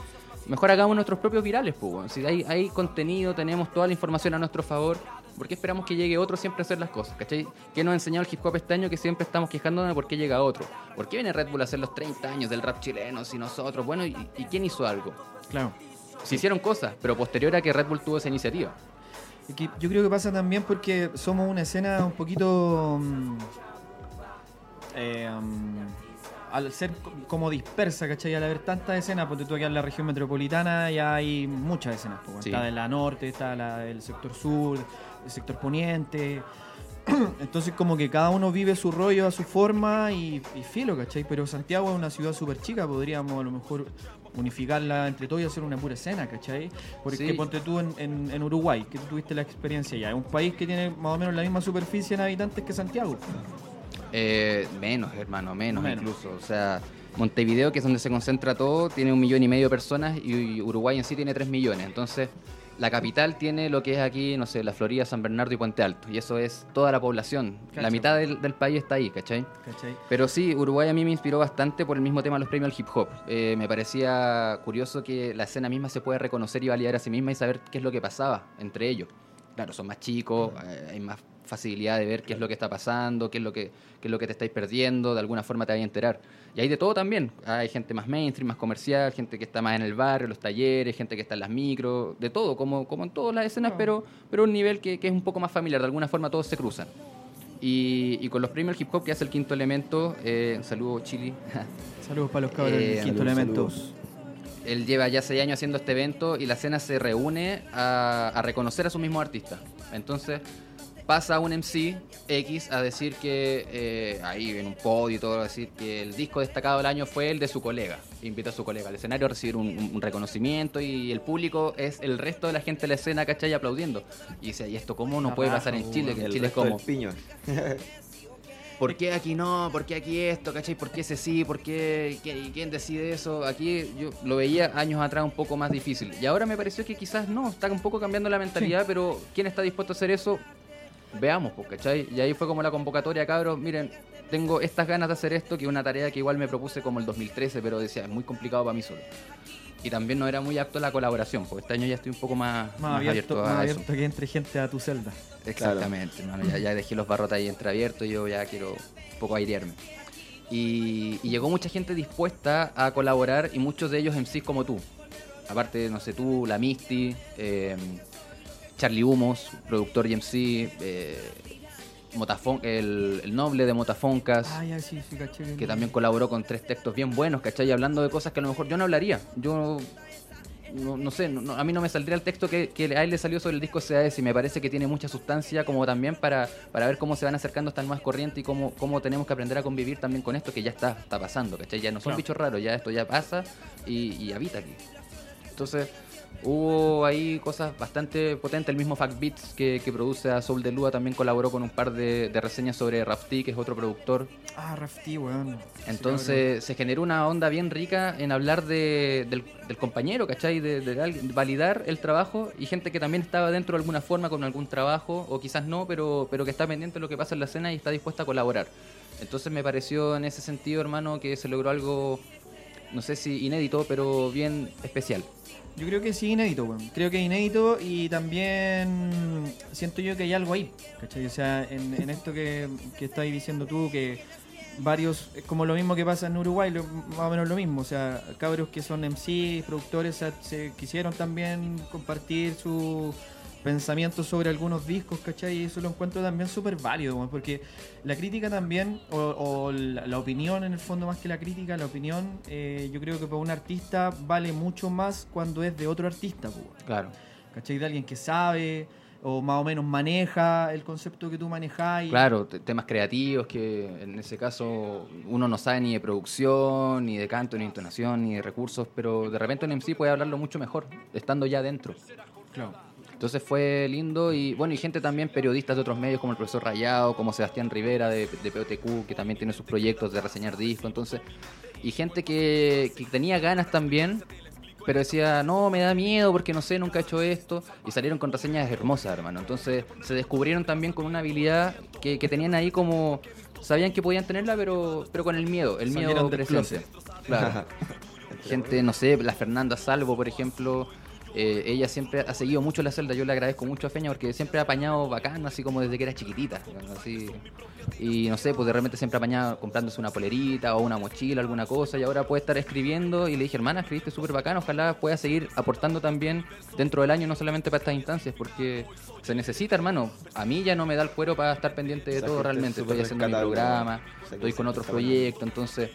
[SPEAKER 4] mejor hagamos nuestros propios virales, pues, weón. Si hay, hay contenido, tenemos toda la información a nuestro favor, ¿por qué esperamos que llegue otro siempre a hacer las cosas, ¿cachai? ¿Qué nos ha enseñado el hip hop este año que siempre estamos quejándonos de por qué llega otro? ¿Por qué viene Red Bull a hacer los 30 años del rap chileno si nosotros? Bueno, ¿y, y quién hizo algo?
[SPEAKER 2] Claro.
[SPEAKER 4] Se hicieron cosas, pero posterior a que Red Bull tuvo esa iniciativa.
[SPEAKER 2] Que yo creo que pasa también porque somos una escena un poquito. mm, eh, mm, al ser co- como dispersa, ¿cachai? Al haber tantas escenas, porque tú aquí en la región metropolitana ya hay muchas escenas. pues,
[SPEAKER 4] Sí.
[SPEAKER 2] Está de la norte, está la del sector sur, el sector poniente. Entonces, como que cada uno vive su rollo a su forma y, y filo, ¿cachai? Pero Santiago es una ciudad súper chica, podríamos a lo mejor unificarla entre todos y hacer una pura escena, ¿cachai? Porque
[SPEAKER 4] Sí.
[SPEAKER 2] ponte tú en, en- en Uruguay, que tú tuviste la experiencia ya, es un país que tiene más o menos la misma superficie en habitantes que Santiago.
[SPEAKER 4] Eh, menos, hermano, menos,
[SPEAKER 2] Menos.
[SPEAKER 4] incluso. O sea, Montevideo, que es donde se concentra todo, tiene un millón y medio de personas y Uruguay en sí tiene tres millones. Entonces, la capital tiene lo que es aquí, no sé, la Florida, San Bernardo y Puente Alto. Y eso es toda la población.
[SPEAKER 2] Cacho.
[SPEAKER 4] La mitad del, del país está ahí, ¿cachai?
[SPEAKER 2] ¿cachai?
[SPEAKER 4] Pero sí, Uruguay a mí me inspiró bastante por el mismo tema de los premios al hip hop. Eh, me parecía curioso que la escena misma se puede reconocer y validar a sí misma y saber qué es lo que pasaba entre ellos. Claro, son más chicos, eh, hay más facilidad de ver qué es lo que está pasando, qué es lo que, qué es lo que te estáis perdiendo, de alguna forma te vais a enterar. Y hay de todo también. Hay gente más mainstream, más comercial, gente que está más en el barrio, los talleres, gente que está en las micros, de todo, como, como en todas las escenas, pero, pero un nivel que, que es un poco más familiar, de alguna forma todos se cruzan. Y, y con los premios hip hop que hace el quinto elemento, eh, saludo Chili.
[SPEAKER 2] Saludos para los cabros
[SPEAKER 4] Eh,
[SPEAKER 2] del quinto
[SPEAKER 5] saludos,
[SPEAKER 2] elemento.
[SPEAKER 5] saludos.
[SPEAKER 4] Él lleva ya seis años haciendo este evento y la escena se reúne a, a reconocer a su mismo artista. Entonces pasa un MC X a decir que, eh, ahí en un podio y todo, a decir que el disco destacado del año fue el de su colega. Invita a su colega al escenario a recibir un, reconocimiento y el público es el resto de la gente de la escena, ¿cachai? Aplaudiendo. Y dice, ¿y esto cómo no puede pasar en Chile? Que en Chile es como... ¿Por qué aquí no? ¿Por qué aquí esto? ¿Cachai? ¿Por qué ese sí? ¿Por qué? ¿Quién, y quién decide eso? Aquí yo lo veía años atrás un poco más difícil. Y ahora me pareció que quizás no, está un poco cambiando la mentalidad, pero ¿quién está dispuesto a hacer eso? Veamos, pues, ¿cachai? Y ahí fue como la convocatoria, cabros, miren, tengo estas ganas de hacer esto, que es una tarea que igual me propuse como el 2013, pero decía, es muy complicado para mí solo. Y también no era muy apto la colaboración, porque este año ya estoy un poco más,
[SPEAKER 2] Más,
[SPEAKER 4] más
[SPEAKER 2] abierto, más
[SPEAKER 4] a eso.
[SPEAKER 2] abierto que entre gente a tu celda.
[SPEAKER 4] Exactamente, hermano, ya, ya dejé los barrotes ahí entreabiertos y yo ya quiero un poco airearme. Y, y llegó mucha gente dispuesta a colaborar y muchos de ellos MCs como tú. Aparte, no sé, tú, la Misty, eh, Charlie Humos, productor y MC, eh, Motafon- el, el noble de Motafoncas
[SPEAKER 2] Ah, ya, sí, sí, caché.
[SPEAKER 4] que también colaboró con tres textos bien buenos, ¿cachai? Hablando de cosas que a lo mejor yo no hablaría. Yo no, no sé, no- a mí no me saldría el texto que, que a él le salió sobre el disco CAS y me parece que tiene mucha sustancia como también para, para ver cómo se van acercando estas nuevas corrientes y cómo, cómo tenemos que aprender a convivir también con esto que ya está, está pasando, ¿cachai? Ya no son
[SPEAKER 2] Claro.
[SPEAKER 4] bichos raros, ya esto ya pasa y, y habita aquí. Entonces, Hubo ahí cosas bastante potentes. El mismo Fact Beats que, que produce a Soul de Lua también colaboró con un par de, de reseñas sobre Rafti, que es otro productor.
[SPEAKER 2] Ah, Rafti, weón.
[SPEAKER 4] Entonces se generó una onda bien rica en hablar de, del, del compañero, ¿cachai? De, de validar el trabajo y gente que también estaba dentro de alguna forma con algún trabajo, o quizás no, pero, pero que está pendiente de lo que pasa en la escena y está dispuesta a colaborar. Entonces me pareció en ese sentido, hermano, que se logró algo, no sé si inédito, pero bien especial.
[SPEAKER 2] Yo creo que sí, inédito, weón. Creo que inédito y también siento yo que hay algo ahí, ¿cachai? O sea, en, esto que, que estáis diciendo tú, que varios, es como lo mismo que pasa en Uruguay, lo- más o menos lo mismo. O sea, cabros que son MC, productores, se quisieron también compartir su pensamiento sobre algunos discos, ¿cachai? Y eso lo encuentro también súper válido, porque la crítica también, o, o la, la opinión en el fondo más que la crítica, la opinión, eh, yo creo que para un artista vale mucho más cuando es de otro artista, pues.
[SPEAKER 4] Claro.
[SPEAKER 2] ¿cachai? De alguien que sabe o más o menos maneja el concepto que tú manejas. y-
[SPEAKER 4] Claro, te- temas creativos que en ese caso uno no sabe ni de producción, ni de canto, ni de entonación, ni de recursos, pero de repente un MC puede hablarlo mucho mejor, estando ya dentro.
[SPEAKER 2] Claro.
[SPEAKER 4] Entonces fue lindo y bueno, y gente también, periodistas de otros medios como el profesor Rayado, como Sebastián Rivera de, de POTQ, que también tiene sus proyectos de reseñar discos, entonces, y gente que, que tenía ganas también, pero decía, no, me da miedo porque no sé, nunca he hecho esto, y salieron con reseñas hermosas, hermano. Entonces se descubrieron también con una habilidad que, que tenían ahí como, sabían que podían tenerla, pero, pero con el miedo, el miedo presente. Claro. Gente, no sé, la Fernanda Salvo, por ejemplo, eh, ella siempre ha seguido mucho la celda. Yo le agradezco mucho a Feña porque siempre ha apañado bacán, así como desde que era chiquitita. Así. Y no sé, pues de repente siempre ha apañado comprándose una polerita o una mochila, alguna cosa, y ahora puede estar escribiendo. Y le dije, hermana, escribiste súper bacán, ojalá pueda seguir aportando también dentro del año, no solamente para estas instancias, porque se necesita, hermano. A mí ya no me da el cuero para estar pendiente de todo realmente. Estoy haciendo mi programa, estoy con
[SPEAKER 5] se
[SPEAKER 4] otro
[SPEAKER 5] está buena.
[SPEAKER 4] proyecto, entonces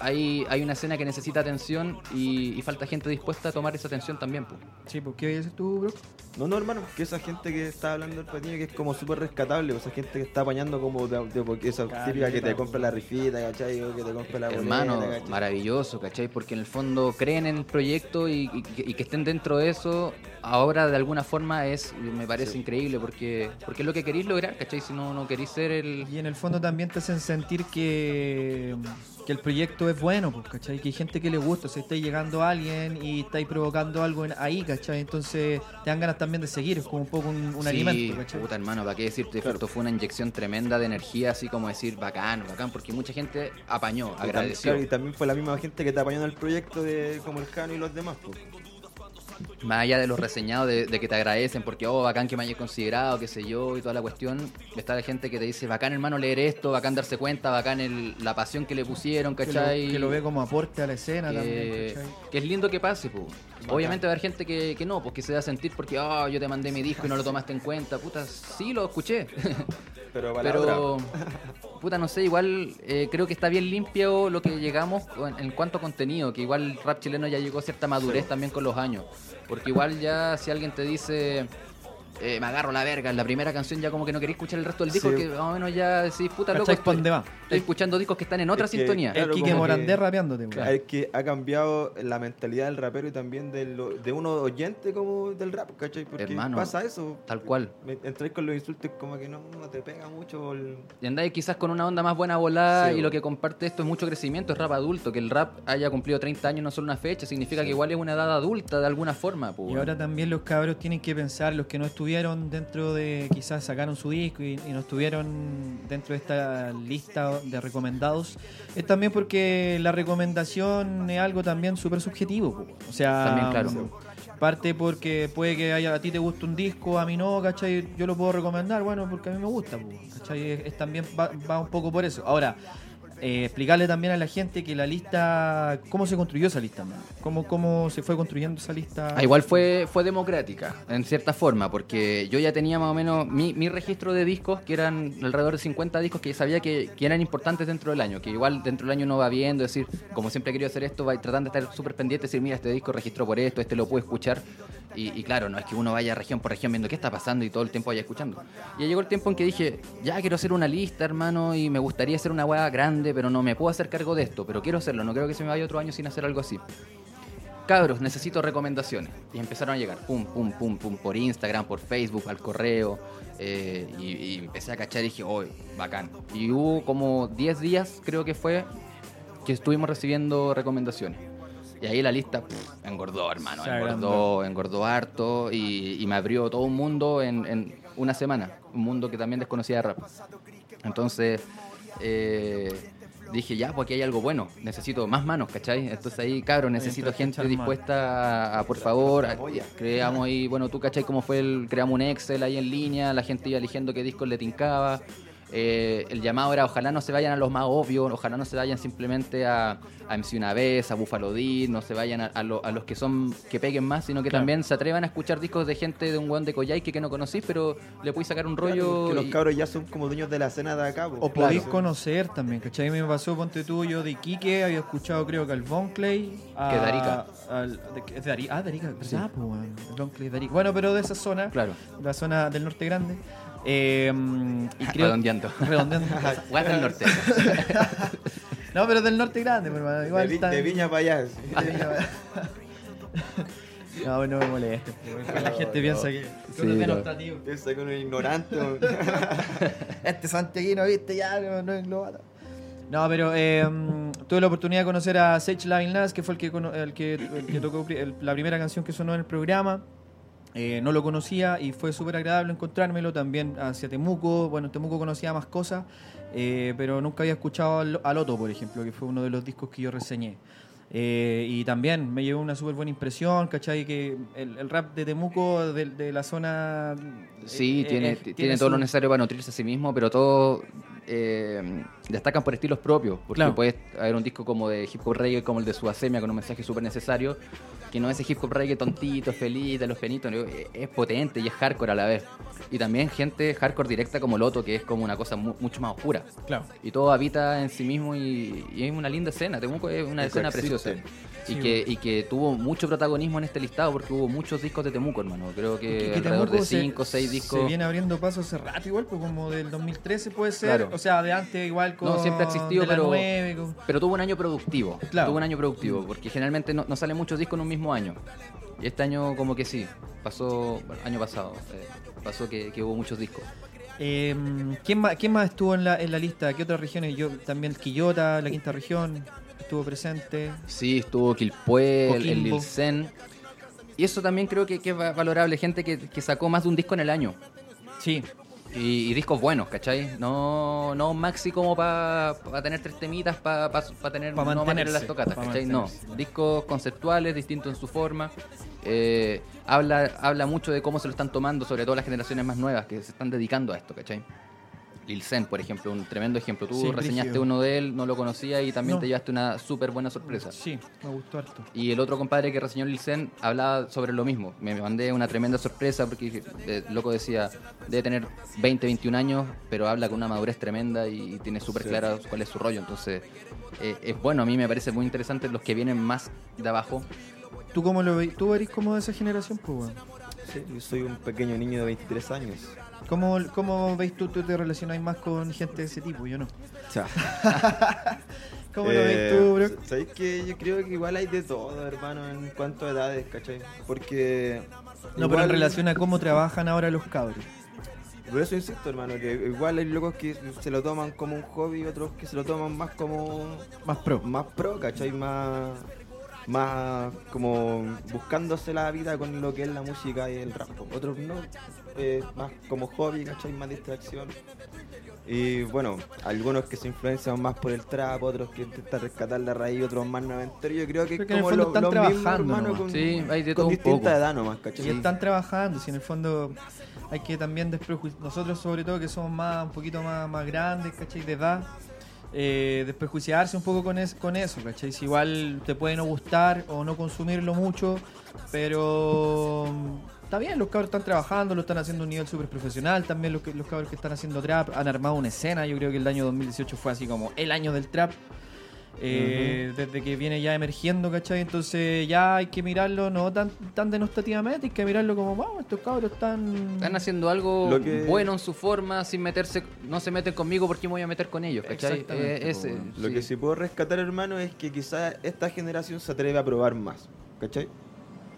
[SPEAKER 4] hay, hay una escena que necesita atención y, y falta gente dispuesta a tomar esa atención también. pues.
[SPEAKER 2] Sí, pues, ¿qué dices tú, bro?
[SPEAKER 5] No, no, hermano, que esa gente que está hablando del patiño que es como súper rescatable, esa gente que está apañando como de, de- porque esa
[SPEAKER 2] Caleta,
[SPEAKER 5] típica que te compra la rifita, ¿cachai? O que te compra la boleta,
[SPEAKER 4] Hermano,
[SPEAKER 5] ¿cachai?
[SPEAKER 4] maravilloso, ¿cachai? Porque en el fondo creen en el proyecto y, y que- y que estén dentro de eso, ahora de alguna forma es, me parece increíble porque, porque es lo que queréis lograr, ¿cachai? Si no, no queréis ser el...
[SPEAKER 2] Y en el fondo también te hacen sentir que, que el proyecto es bueno, pues, ¿cachai? Que hay gente que le gusta, o sea, estáis llegando a alguien y estáis provocando algo en- ahí, ¿cachai? Entonces te dan ganas también de seguir, es como un poco un, un
[SPEAKER 4] Sí,
[SPEAKER 2] alimento, ¿cachai?
[SPEAKER 4] puta hermano, ¿para qué decirte? Esto fue una inyección tremenda de energía, así como decir bacán, bacán, porque mucha gente apañó,
[SPEAKER 5] Y también,
[SPEAKER 4] agradeció.
[SPEAKER 5] claro, y también fue la misma gente que te apañó en el proyecto de como el Jano y los demás, pues.
[SPEAKER 4] Más allá de los reseñados, de, de que te agradecen porque, oh, bacán que me hayas considerado, qué sé yo, y toda la cuestión, está la gente que te dice, bacán hermano leer esto, bacán darse cuenta, bacán el- la pasión que le pusieron,
[SPEAKER 2] Que lo,
[SPEAKER 4] ¿cachai?
[SPEAKER 2] que lo ve como aporte a la escena también,
[SPEAKER 4] que,
[SPEAKER 2] ¿cachai?
[SPEAKER 4] que es lindo que pase, pues. Obviamente va a haber gente que, que no, pues que se da a sentir porque, oh, yo te mandé mi disco y no lo tomaste en cuenta. Puta, sí lo escuché.
[SPEAKER 5] Pero para la
[SPEAKER 4] Pero,
[SPEAKER 5] otra.
[SPEAKER 4] puta, no sé, igual eh, creo que está bien limpio lo que llegamos en, en cuanto a contenido, que igual el rap chileno ya llegó a cierta madurez también con los años. Porque igual ya si alguien te dice... eh, me agarro la verga en la primera canción ya como que no queréis escuchar el resto del disco
[SPEAKER 5] Sí.
[SPEAKER 4] que más o menos ya decís puta loco
[SPEAKER 2] ¿Cachai pa' dónde va?
[SPEAKER 4] estoy escuchando discos que están en otra
[SPEAKER 5] Es que,
[SPEAKER 4] sintonía
[SPEAKER 5] claro,
[SPEAKER 2] el Quique Morandé
[SPEAKER 5] que-
[SPEAKER 2] rapeándote, weón.
[SPEAKER 5] Es que ha cambiado la mentalidad del rapero y también de, lo- de uno oyente como del rap, ¿cachai? Porque
[SPEAKER 4] Hermano,
[SPEAKER 5] pasa eso.
[SPEAKER 4] tal cual.
[SPEAKER 5] Entráis con los insultos como que no, no te pega mucho. el-
[SPEAKER 4] Y andáis quizás con una onda más buena volada
[SPEAKER 5] Sí,
[SPEAKER 4] y lo que comparte esto es mucho crecimiento, es rap adulto. Que el rap haya cumplido 30 años no solo una fecha, significa que igual es una edad adulta de alguna forma.
[SPEAKER 2] Y ahora también los cabros tienen que pensar, los que no estuvieron dentro de, quizás sacaron su disco y, y no estuvieron dentro de esta lista de recomendados, es también porque la recomendación es algo también súper subjetivo. O sea,
[SPEAKER 4] También, claro.
[SPEAKER 2] parte porque puede que haya, a ti te guste un disco, a mí no, ¿cachai? Yo lo puedo recomendar, bueno, porque a mí me gusta, ¿cachai? Es, es también va, va un poco por eso. Ahora, eh, explicarle también a la gente que la lista, cómo se construyó esa lista, cómo, cómo se fue construyendo esa lista.
[SPEAKER 4] Ah, igual fue, fue democrática, en cierta forma, porque yo ya tenía más o menos mi, mi registro de discos, que eran alrededor de 50 discos que sabía que, que eran importantes dentro del año, que igual dentro del año uno va viendo, decir, como siempre he querido hacer esto, va tratando de estar súper pendiente, decir, mira, este disco registró por esto, este lo puedo escuchar. Y, y claro, no es que uno vaya región por región viendo qué está pasando y todo el tiempo vaya escuchando. Y llegó el tiempo en que dije, ya quiero hacer una lista, hermano, y me gustaría hacer una hueá grande, pero no me puedo hacer cargo de esto, pero quiero hacerlo, no creo que se me vaya otro año sin hacer algo así. cabros, necesito recomendaciones. Y empezaron a llegar, pum, pum, pum, pum, por Instagram, por Facebook, al correo. eh, y, y empecé a cachar y dije, oh, bacán. Y hubo como 10 días, creo que fue, que estuvimos recibiendo recomendaciones. Y ahí la lista pff, engordó, hermano,
[SPEAKER 2] Se
[SPEAKER 4] engordó, engordó harto y, y me abrió todo un mundo en, en una semana. Un mundo que también desconocía de rap. Entonces, eh, dije, ya, pues aquí hay algo bueno. Necesito más manos, ¿cachai? Entonces ahí, cabrón, necesito gente dispuesta a, a, por favor, a- creamos ahí, bueno, tú, ¿cachai? Cómo fue el, creamos un Excel ahí en línea, la gente iba eligiendo qué discos le tincaba. Eh, el llamado era ojalá no se vayan a los más obvios, ojalá no se vayan simplemente a, a MC una vez, a Buffalo Dead, no se vayan a, a lo- a los que son que peguen más, sino que
[SPEAKER 2] Claro.
[SPEAKER 4] también se atrevan a escuchar discos de gente de un weón de Coyhaique que no conocís, pero le puedes sacar un rollo.
[SPEAKER 5] que los
[SPEAKER 4] y-
[SPEAKER 5] cabros ya son como dueños de la escena de acá. po.
[SPEAKER 2] O podéis
[SPEAKER 5] Claro.
[SPEAKER 2] conocer también, ¿cachai? Me pasó, ponte tú, yo de Iquique, había escuchado creo que al Von Clay. a-
[SPEAKER 4] Que de Arica.
[SPEAKER 2] al- de, de Ari- ah, de Arica, ¿verdad? po, weón? El Von Clay de Arica. Bueno, pero de esa zona,
[SPEAKER 4] Claro.
[SPEAKER 2] la zona del norte grande. Eh, y creo,
[SPEAKER 4] Redondeando.
[SPEAKER 2] redondeando.
[SPEAKER 4] Del norte.
[SPEAKER 2] no, pero del norte grande, mi hermano. Igual
[SPEAKER 5] de, vi-
[SPEAKER 2] está-
[SPEAKER 5] de Viña para allá. sí.
[SPEAKER 2] de Viña para- No, no me weón, la gente piensa que, que
[SPEAKER 4] Sí,
[SPEAKER 2] es
[SPEAKER 4] no.
[SPEAKER 5] Piensa que uno es ignorante.
[SPEAKER 2] Este santiaguino, viste, ya no, es global. No, pero eh, tuve la oportunidad de conocer a Sage Lavin Nas, que fue el que, el que, el que tocó el- la primera canción que sonó en el programa. Eh, no lo conocía y fue súper agradable encontrármelo. También hacia Temuco. Bueno, en Temuco conocía más cosas, eh, pero nunca había escuchado al, al Otto, por ejemplo, que fue uno de los discos que yo reseñé. Eh, y también me llevó una súper buena impresión, ¿cachai? Que el, el rap de Temuco, de, de la zona...
[SPEAKER 4] Sí, tiene, tiene, todo lo necesario para nutrirse a sí mismo, pero todos eh, destacan por estilos propios. Porque
[SPEAKER 2] Claro.
[SPEAKER 4] puede haber un disco como de hip hop reggae, como el de Suasemia, con un mensaje súper necesario, que no es ese hip hop reggae tontito, feliz, de los penitos, no, es potente y es hardcore a la vez. Y también gente hardcore directa como Loto, que es como una cosa mu- mucho más oscura.
[SPEAKER 2] Claro.
[SPEAKER 4] Y todo habita en sí mismo y, y es una linda escena. Temuco es una escena preciosa. Y, que, y que tuvo mucho protagonismo en este listado porque hubo muchos discos de Temuco, hermano. Creo que,
[SPEAKER 2] Que- que
[SPEAKER 4] alrededor de
[SPEAKER 2] Temuco se-
[SPEAKER 4] 5 o 6 discos.
[SPEAKER 2] Se viene abriendo paso hace rato igual, pues como del 2013 puede ser.
[SPEAKER 4] Claro.
[SPEAKER 2] O sea, de antes igual con...
[SPEAKER 4] No, siempre ha existido, pero-
[SPEAKER 2] 9, con-
[SPEAKER 4] Pero tuvo un año productivo.
[SPEAKER 2] Claro.
[SPEAKER 4] Tuvo un año productivo, porque generalmente no, no salen muchos discos en un mismo año. Y este año como que sí. Pasó, bueno, año pasado, eh, pasó que, que hubo muchos discos.
[SPEAKER 2] Eh, ¿quién, más, ¿Quién más estuvo en la, en la lista? ¿Qué otras regiones? Yo también Quillota, la quinta región, estuvo presente.
[SPEAKER 4] Sí, estuvo Quilpué, el, el
[SPEAKER 2] Coquimbo.
[SPEAKER 4] Lil Zen. Y eso también creo que, que es va- valorable. Gente que, que sacó más de un disco en el año.
[SPEAKER 2] Sí,
[SPEAKER 4] Y, y discos buenos, ¿cachai? No, no maxi como para tener tres temitas, para tener
[SPEAKER 2] Pa
[SPEAKER 4] no
[SPEAKER 2] mantenerse,
[SPEAKER 4] las tocatas,
[SPEAKER 2] pa
[SPEAKER 4] ¿cachai? No, discos conceptuales, distintos en su forma. Eh, habla, habla mucho de cómo se lo están tomando, sobre todo las generaciones más nuevas que se están dedicando a esto, ¿cachai? Lil Zen, por ejemplo, un tremendo ejemplo. Tú
[SPEAKER 2] Sí,
[SPEAKER 4] reseñaste uno de él, no lo conocía y también
[SPEAKER 2] No.
[SPEAKER 4] te llevaste una súper buena sorpresa.
[SPEAKER 2] sí, me gustó harto.
[SPEAKER 4] Y el otro compadre que reseñó Lil Zen hablaba sobre lo mismo. Me mandé una tremenda sorpresa porque eh, el loco decía, debe tener 20, 21 años, pero habla con una madurez tremenda y, tiene súper clara cuál es su rollo. Entonces, eh, es bueno, a mí me parece muy interesante los que vienen más de abajo.
[SPEAKER 2] ¿Tú cómo lo veis? ¿Tú eres como de esa generación, pues?
[SPEAKER 5] Sí, yo soy un pequeño niño de 23 años.
[SPEAKER 2] ¿Cómo, ¿Cómo veis tú, tú te relacionáis más con gente de ese tipo? Yo no.
[SPEAKER 5] O sea,
[SPEAKER 2] ¿Cómo lo
[SPEAKER 5] eh,
[SPEAKER 2] veis tú, bro?
[SPEAKER 5] ¿Sabéis que yo creo que igual hay de todo, hermano, en cuanto a edades, ¿cachai? Porque.
[SPEAKER 2] No, pero en relación a cómo trabajan ahora los cabros.
[SPEAKER 5] Por eso insisto, hermano, que igual hay locos que se lo toman como un hobby y otros que se lo toman más como.
[SPEAKER 2] Más pro.
[SPEAKER 5] Más pro, ¿cachai? Más. Más como buscándose la vida con lo que es la música y el rap. Otros no, eh, más como hobby, ¿cachai? Más distracción. Y bueno, algunos que se influencian más por el trap, otros que intentan rescatar la raíz, otros más noventeros. Yo creo que es
[SPEAKER 2] Creo que en el
[SPEAKER 5] como
[SPEAKER 2] fondo
[SPEAKER 5] lo,
[SPEAKER 2] están
[SPEAKER 5] lo mismo,
[SPEAKER 2] trabajando
[SPEAKER 5] hermano,
[SPEAKER 2] nomás.
[SPEAKER 5] con,
[SPEAKER 4] Sí, hay de
[SPEAKER 5] con
[SPEAKER 4] todo un
[SPEAKER 5] distinta
[SPEAKER 4] poco.
[SPEAKER 5] edad nomás,
[SPEAKER 2] Y
[SPEAKER 5] ¿cachai?
[SPEAKER 2] están trabajando, si en el fondo hay que también desprejuiciar. Nosotros, sobre todo, que somos más un poquito más, más grandes, ¿cachai? De edad, eh, desprejuiciarse un poco con, es- con eso, ¿cachai? Si igual te puede no gustar o no consumirlo mucho, pero está bien, los cabros están trabajando, lo están haciendo a un nivel súper profesional. También los, que- los cabros que están haciendo trap han armado una escena. Yo creo que el año 2018 fue así como el año del trap. eh, Desde que viene ya emergiendo, ¿cachai? Entonces ya hay que mirarlo no tan, tan denostativamente, hay que mirarlo como, vamos, estos cabros están...
[SPEAKER 4] Están haciendo algo
[SPEAKER 5] que-
[SPEAKER 4] bueno en su forma, sin meterse, no se meten conmigo porque me voy a meter con ellos, ¿cachai? Eh, ese.
[SPEAKER 5] Lo
[SPEAKER 4] sí.
[SPEAKER 5] que sí puedo rescatar, hermano, es que quizás esta generación se atreve a probar más. ¿cachai?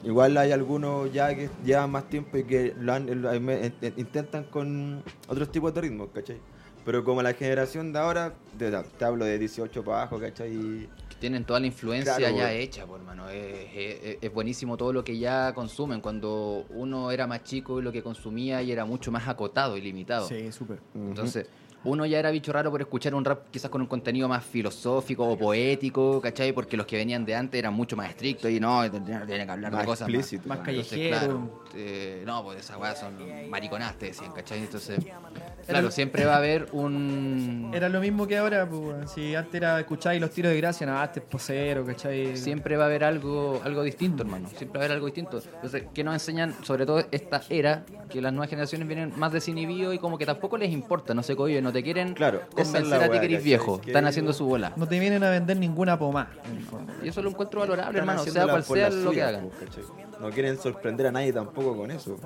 [SPEAKER 5] Igual hay algunos ya que llevan más tiempo y que lo han- lo- eh, eh, intentan con otros tipos de ritmos, ¿cachai? Pero como la generación de ahora, de- te hablo de 18 para abajo, ¿cachai? Y
[SPEAKER 4] Tienen toda la influencia
[SPEAKER 5] Claro,
[SPEAKER 4] ya hecha, por hermano. Es, es- es buenísimo todo lo que ya consumen. Cuando uno era más chico y lo que consumía y era mucho más acotado y limitado.
[SPEAKER 2] Sí, súper.
[SPEAKER 4] Entonces, uno ya era bicho raro por escuchar un rap quizás con un contenido más filosófico o poético, ¿cachai? Porque los que venían de antes eran mucho más estrictos y no, tienen tienen que hablar
[SPEAKER 5] Más
[SPEAKER 4] de cosas
[SPEAKER 5] explícito.
[SPEAKER 2] Más
[SPEAKER 4] claro, eh, no, pues esas weas son mariconadas, te decían, ¿cachai? Entonces, claro, siempre va a haber un...
[SPEAKER 2] Era lo mismo que ahora, pues, si antes era escucháis los tiros de gracia, nada, este es posero, ¿cachai?
[SPEAKER 4] Siempre va a haber algo, algo distinto, hermano. Siempre va a haber algo distinto. Entonces, ¿qué nos enseñan? Sobre todo esta era, que las nuevas generaciones vienen más desinhibidos y como que tampoco les importa, no sé, coño, no te quieren
[SPEAKER 5] Claro,
[SPEAKER 4] convencer a ti que eres viejo.
[SPEAKER 5] Que
[SPEAKER 4] Están haciendo su bola.
[SPEAKER 2] No te vienen a vender ninguna pomada.
[SPEAKER 4] Y eso lo encuentro valorable,
[SPEAKER 5] están
[SPEAKER 4] hermano, sea cual sea lo que hagan.
[SPEAKER 5] pues, ¿cachai? No quieren sorprender a nadie tampoco con eso.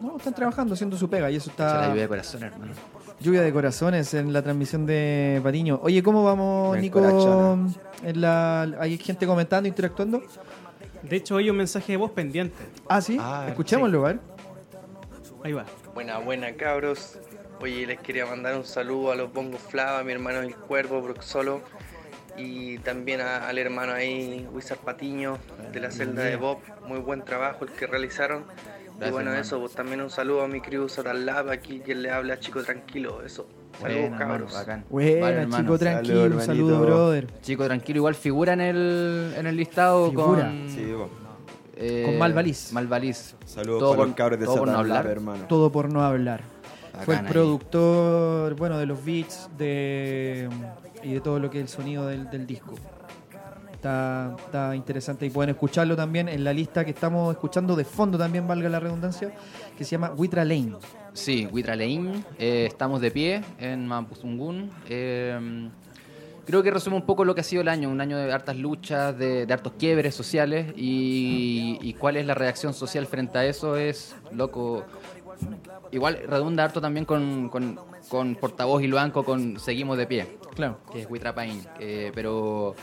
[SPEAKER 2] No, están trabajando, haciendo su pega y eso
[SPEAKER 4] Se la
[SPEAKER 2] está...
[SPEAKER 4] lluvia de corazón, hermano.
[SPEAKER 2] Lluvia de corazones en la transmisión de Patiño. Oye, ¿cómo vamos,
[SPEAKER 5] Me
[SPEAKER 2] Nico?
[SPEAKER 5] encorachona.
[SPEAKER 2] En la... ¿Hay gente comentando, interactuando?
[SPEAKER 3] De hecho, hay un mensaje de voz pendiente.
[SPEAKER 2] Ah, sí.
[SPEAKER 5] Ah,
[SPEAKER 2] Escuchémoslo, a ver.
[SPEAKER 3] Ahí va.
[SPEAKER 9] Buena, buena cabros. Oye, les quería mandar un saludo a los Bongos Flava, a mi hermano El Cuervo, Broxolo, y también a- al hermano ahí, Wizard Patiño, de la celda de Bob. Muy buen trabajo el que realizaron. y bueno,
[SPEAKER 4] hermano.
[SPEAKER 9] eso, pues también un saludo a mi crew Satalab, aquí quien le habla, chico tranquilo, eso. Saludos,
[SPEAKER 4] Bueno,
[SPEAKER 9] cabros.
[SPEAKER 4] bacán. Vale, hermano.
[SPEAKER 2] chico, tranquilo. Saludo,
[SPEAKER 5] hermanito.
[SPEAKER 2] brother.
[SPEAKER 4] Chico, tranquilo, igual figura en el, en el listado
[SPEAKER 2] Figura.
[SPEAKER 4] con...
[SPEAKER 5] Sí, bueno.
[SPEAKER 4] eh,
[SPEAKER 2] Con Malvaliz.
[SPEAKER 4] Malvaliz.
[SPEAKER 5] Saludos
[SPEAKER 4] Todo
[SPEAKER 5] para
[SPEAKER 4] por-
[SPEAKER 5] los cabros de
[SPEAKER 4] todo por no hablar.
[SPEAKER 5] hermano.
[SPEAKER 2] Todo por no hablar. Fue el
[SPEAKER 4] ahí.
[SPEAKER 2] productor, bueno, de los beats de, y de todo lo que es el sonido del, del disco. Está, está interesante y pueden escucharlo también en la lista que estamos escuchando de fondo también, valga la redundancia, que se llama Witra Lane.
[SPEAKER 4] Sí, Huitraleín, eh, estamos de pie en Mampuzungún. Eh, creo que resume un poco lo que ha sido el año, un año de hartas luchas, de, de hartos quiebres sociales y, y cuál es la reacción social frente a eso es, loco, igual redunda harto también con, con, con portavoz y banco con Seguimos de pie,
[SPEAKER 2] Claro.
[SPEAKER 4] que es Huitrapaín, eh, pero...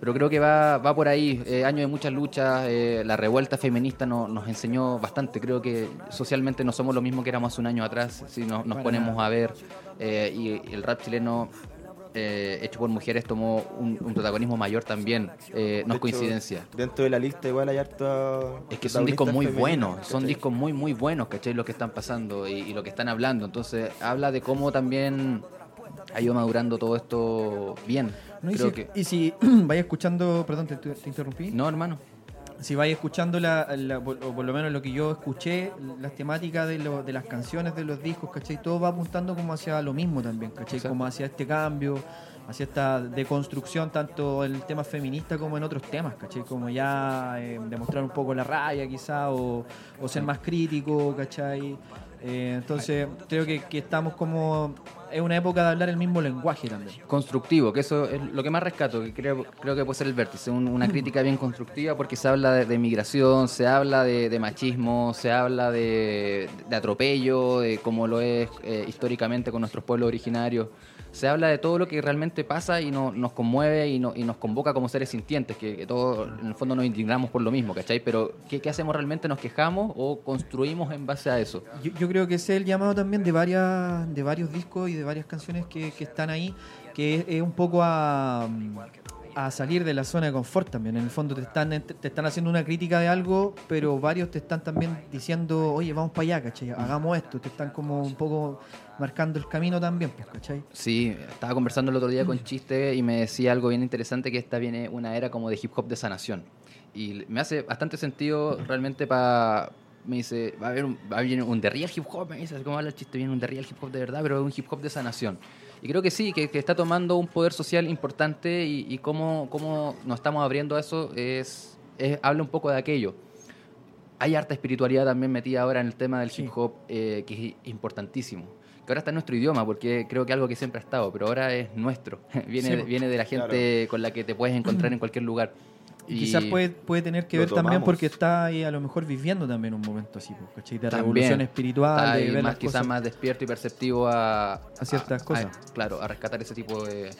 [SPEAKER 4] Pero creo que va, va por ahí, eh, año de muchas luchas, eh, la revuelta feminista no- nos enseñó bastante, creo que socialmente no somos lo mismo que éramos hace un año atrás, si no- nos ponemos a ver, eh, y el rap chileno eh, hecho por mujeres tomó un, un protagonismo mayor también, eh, no
[SPEAKER 5] De
[SPEAKER 4] es
[SPEAKER 5] hecho,
[SPEAKER 4] coincidencia.
[SPEAKER 5] Dentro de la lista igual hay harta.
[SPEAKER 4] Es que son discos muy buenos, son discos muy, muy buenos, ¿cachai? Lo que están pasando y, y lo que están hablando. Entonces, habla de cómo también ha ido madurando todo esto bien.
[SPEAKER 2] No, y, si,
[SPEAKER 4] que...
[SPEAKER 2] y si vais escuchando, perdón, te, te interrumpí.
[SPEAKER 4] No, hermano.
[SPEAKER 2] Si vais escuchando, la, la- o por lo menos lo que yo escuché, las temáticas de, lo- de las canciones, de los discos, ¿cachai? Todo va apuntando como hacia lo mismo también, ¿cachai? Como hacia este cambio, hacia esta deconstrucción, tanto en el tema feminista como en otros temas, ¿cachai? Como ya eh, demostrar un poco la raya quizá, o, o ser más crítico, ¿cachai? Eh, entonces, creo que, que estamos como... Es una época de hablar el mismo lenguaje también.
[SPEAKER 4] constructivo, que eso es lo que más rescato, que creo, creo que puede ser el vértice, un- una crítica bien constructiva porque se habla de, de migración, se habla de, machismo, se habla de, de atropello, de cómo lo es eh, históricamente con nuestros pueblos originarios, se habla de todo lo que realmente pasa y no- nos conmueve y, no- y nos convoca como seres sintientes, que, que todos en el fondo nos indignamos por lo mismo, ¿cachai? Pero ¿qué, hacemos realmente? ¿Nos quejamos o construimos en base a eso?
[SPEAKER 2] Yo, creo que ese es el llamado también de varias de varios discos y de varias canciones que, están ahí, que es, un poco a, a salir de la zona de confort también. En el fondo te están, te están haciendo una crítica de algo, pero varios te están también diciendo, oye, vamos para allá, ¿cachai? Hagamos esto. Te están como un poco marcando el camino también, pues, ¿cachai?
[SPEAKER 4] Sí, estaba conversando el otro día con Chiste y me decía algo bien interesante que esta viene una era como de hip hop de sanación. Y me hace bastante sentido realmente para... Me dice, va a haber un, va a haber un de real hip hop, me dice, como habla el chiste, viene un de real hip hop de verdad, pero un hip hop de sanación. Y creo que sí, que, que está tomando un poder social importante y, y cómo, cómo nos estamos abriendo a eso es, es- habla un poco de aquello. Hay harta espiritualidad también metida ahora en el tema del hip hop, eh, que es importantísimo. Que ahora está en nuestro idioma, porque creo que algo que siempre ha estado, pero ahora es nuestro. viene,
[SPEAKER 2] Sí,
[SPEAKER 4] de- viene de la gente con la que te puedes encontrar en cualquier lugar.
[SPEAKER 2] Y quizás puede, puede tener que ver también porque está ahí a lo mejor viviendo también un momento así, ¿cachai? De
[SPEAKER 4] También.
[SPEAKER 2] revolución espiritual,
[SPEAKER 4] está
[SPEAKER 2] de ver
[SPEAKER 4] más,
[SPEAKER 2] las
[SPEAKER 4] quizás
[SPEAKER 2] cosas.
[SPEAKER 4] más despierto y perceptivo a,
[SPEAKER 2] A ciertas cosas.
[SPEAKER 4] claro, a rescatar ese tipo de...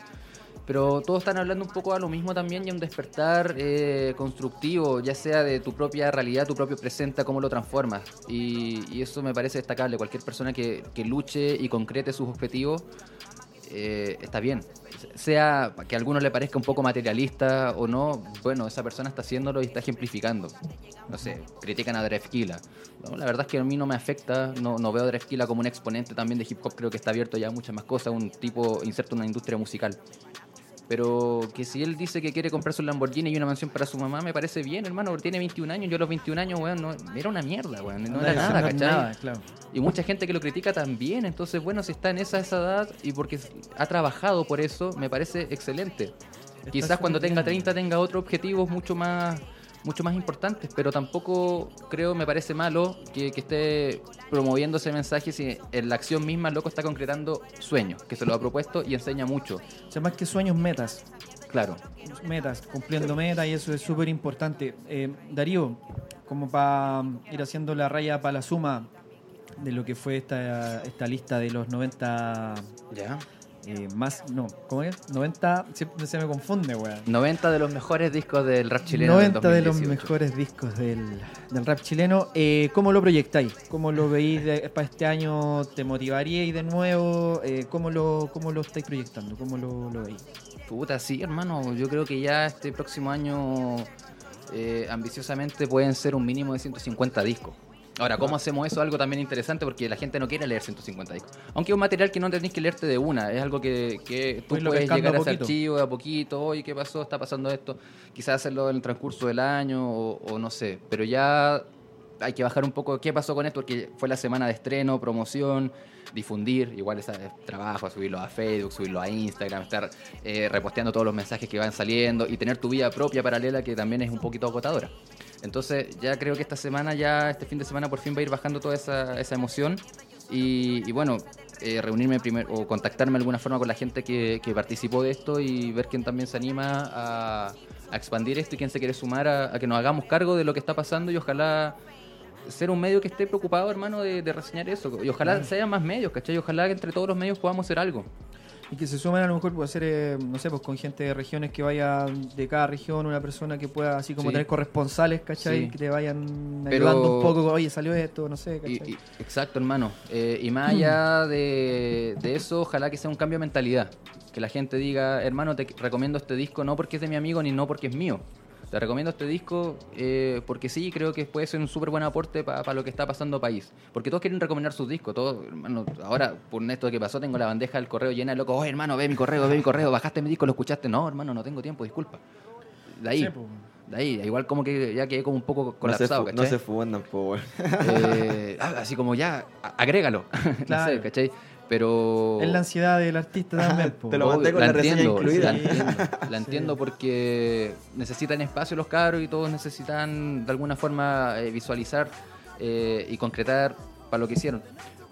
[SPEAKER 4] Pero todos están hablando un poco a lo mismo también y un despertar eh, constructivo, ya sea de tu propia realidad, tu propio presente, cómo lo transformas. Y, y eso me parece destacable. Cualquier persona que, que luche y concrete sus objetivos eh, está bien. Sea que a algunos le parezca un poco materialista o no, bueno, esa persona está haciéndolo y está ejemplificando. No sé, critican a Drefkila. No, la verdad es que a mí no me afecta, no, no veo a Drefkila como un exponente también de hip hop, creo que está abierto ya a muchas más cosas, un tipo inserto en una industria musical. Pero que si él dice que quiere comprarse un Lamborghini y una mansión para su mamá, me parece bien, hermano, porque tiene 21 años. Yo a los 21 años, weón, no, era una mierda, weón. No, era nada, ¿cachai?
[SPEAKER 2] claro.
[SPEAKER 4] Y mucha gente que lo critica también. Entonces, bueno, si está en esa, esa edad y porque ha trabajado por eso, me parece excelente. Quizás cuando tenga 30 tenga otros objetivos mucho más mucho más importantes, pero tampoco creo, me parece malo que, que esté promoviendo ese mensaje si en la acción misma el loco está concretando sueños, que se lo ha propuesto y enseña mucho.
[SPEAKER 2] O sea, más que sueños, metas.
[SPEAKER 4] Claro.
[SPEAKER 2] Metas, cumpliendo metas y eso es súper importante. Eh, Darío, como para ir haciendo la raya para la suma de lo que fue esta, esta lista de los 90
[SPEAKER 4] Ya.
[SPEAKER 2] Eh, más, no, ¿cómo es? 90, siempre se me confunde, weón.
[SPEAKER 4] 90 de los mejores discos del rap chileno. del
[SPEAKER 2] 90 de los
[SPEAKER 4] 2018.
[SPEAKER 2] mejores discos del, del rap chileno. Eh, ¿Cómo lo proyectáis? ¿Cómo lo veis de- para este año? ¿Te motivaríais de nuevo? Eh, ¿cómo, lo, ¿Cómo lo estáis proyectando? ¿Cómo lo, lo veis?
[SPEAKER 4] Puta, sí, hermano. Yo creo que ya este próximo año, eh, ambiciosamente, pueden ser un mínimo de 150 discos. Ahora, ¿cómo hacemos eso? Algo también interesante porque la gente no quiere leer 150 discos. Aunque es un material que no tenés que leerte de una, es algo que, que tú
[SPEAKER 2] Puedes
[SPEAKER 4] llegar
[SPEAKER 2] a
[SPEAKER 4] a ese archivo de a poquito. Oye, ¿qué pasó? ¿Está pasando esto? Quizás hacerlo en el transcurso del año o, o no sé. Pero ya hay que bajar un poco qué pasó con esto porque fue la semana de estreno, promoción, difundir, igual ese trabajo, subirlo a Facebook, subirlo a Instagram, estar eh, reposteando todos los mensajes que van saliendo y tener tu vida propia paralela que también es un poquito agotadora. Entonces ya creo que esta semana, ya este fin de semana por fin va a ir bajando toda esa, esa emoción y, y bueno, eh, reunirme primero o contactarme de alguna forma con la gente que, que participó de esto y ver quién también se anima a, a expandir esto y quién se quiere sumar a, a que nos hagamos cargo de lo que está pasando y ojalá ser un medio que esté preocupado, hermano, de, de reseñar eso. Y ojalá se hayan más medios, ¿cachai? Y ojalá que entre todos los medios podamos hacer algo.
[SPEAKER 2] Y que se sumen a lo mejor puede ser, eh, no sé, pues con gente de regiones que vaya de cada región, una persona que pueda así como
[SPEAKER 4] Sí.
[SPEAKER 2] tener corresponsales, ¿cachai?
[SPEAKER 4] Sí.
[SPEAKER 2] Que te vayan
[SPEAKER 4] Pero-
[SPEAKER 2] ayudando un poco, oye, salió esto, no sé, ¿cachai?
[SPEAKER 4] y- exacto, hermano. Eh, y más allá de, de eso, ojalá que sea un cambio de mentalidad. Que la gente diga, hermano, te recomiendo este disco no porque es de mi amigo ni no porque es mío. Te recomiendo este disco eh, porque sí, creo que puede ser un súper buen aporte para lo que está pasando país. Porque todos quieren recomendar sus discos. Todos, hermano, ahora, por esto que pasó, tengo la bandeja del correo llena de locos. Oye, hermano, ve mi correo, ve mi correo. Bajaste mi disco, lo escuchaste. No, hermano, no tengo tiempo, disculpa. De ahí,
[SPEAKER 2] Sí, pues.
[SPEAKER 4] de ahí. Igual como que ya quedé como un poco
[SPEAKER 5] No se,
[SPEAKER 4] colapsado,
[SPEAKER 5] no se fugan tampoco.
[SPEAKER 4] Eh, ah, así como ya, agrégalo.
[SPEAKER 2] Claro.
[SPEAKER 4] no sé, ¿cachai? Pero.
[SPEAKER 2] Es la ansiedad del artista también, po.
[SPEAKER 5] Te lo mandé con la
[SPEAKER 4] entiendo,
[SPEAKER 5] incluida.
[SPEAKER 4] La entiendo, la entiendo porque necesitan espacio los cabros y todos necesitan de alguna forma eh, visualizar eh, y concretar para lo que hicieron.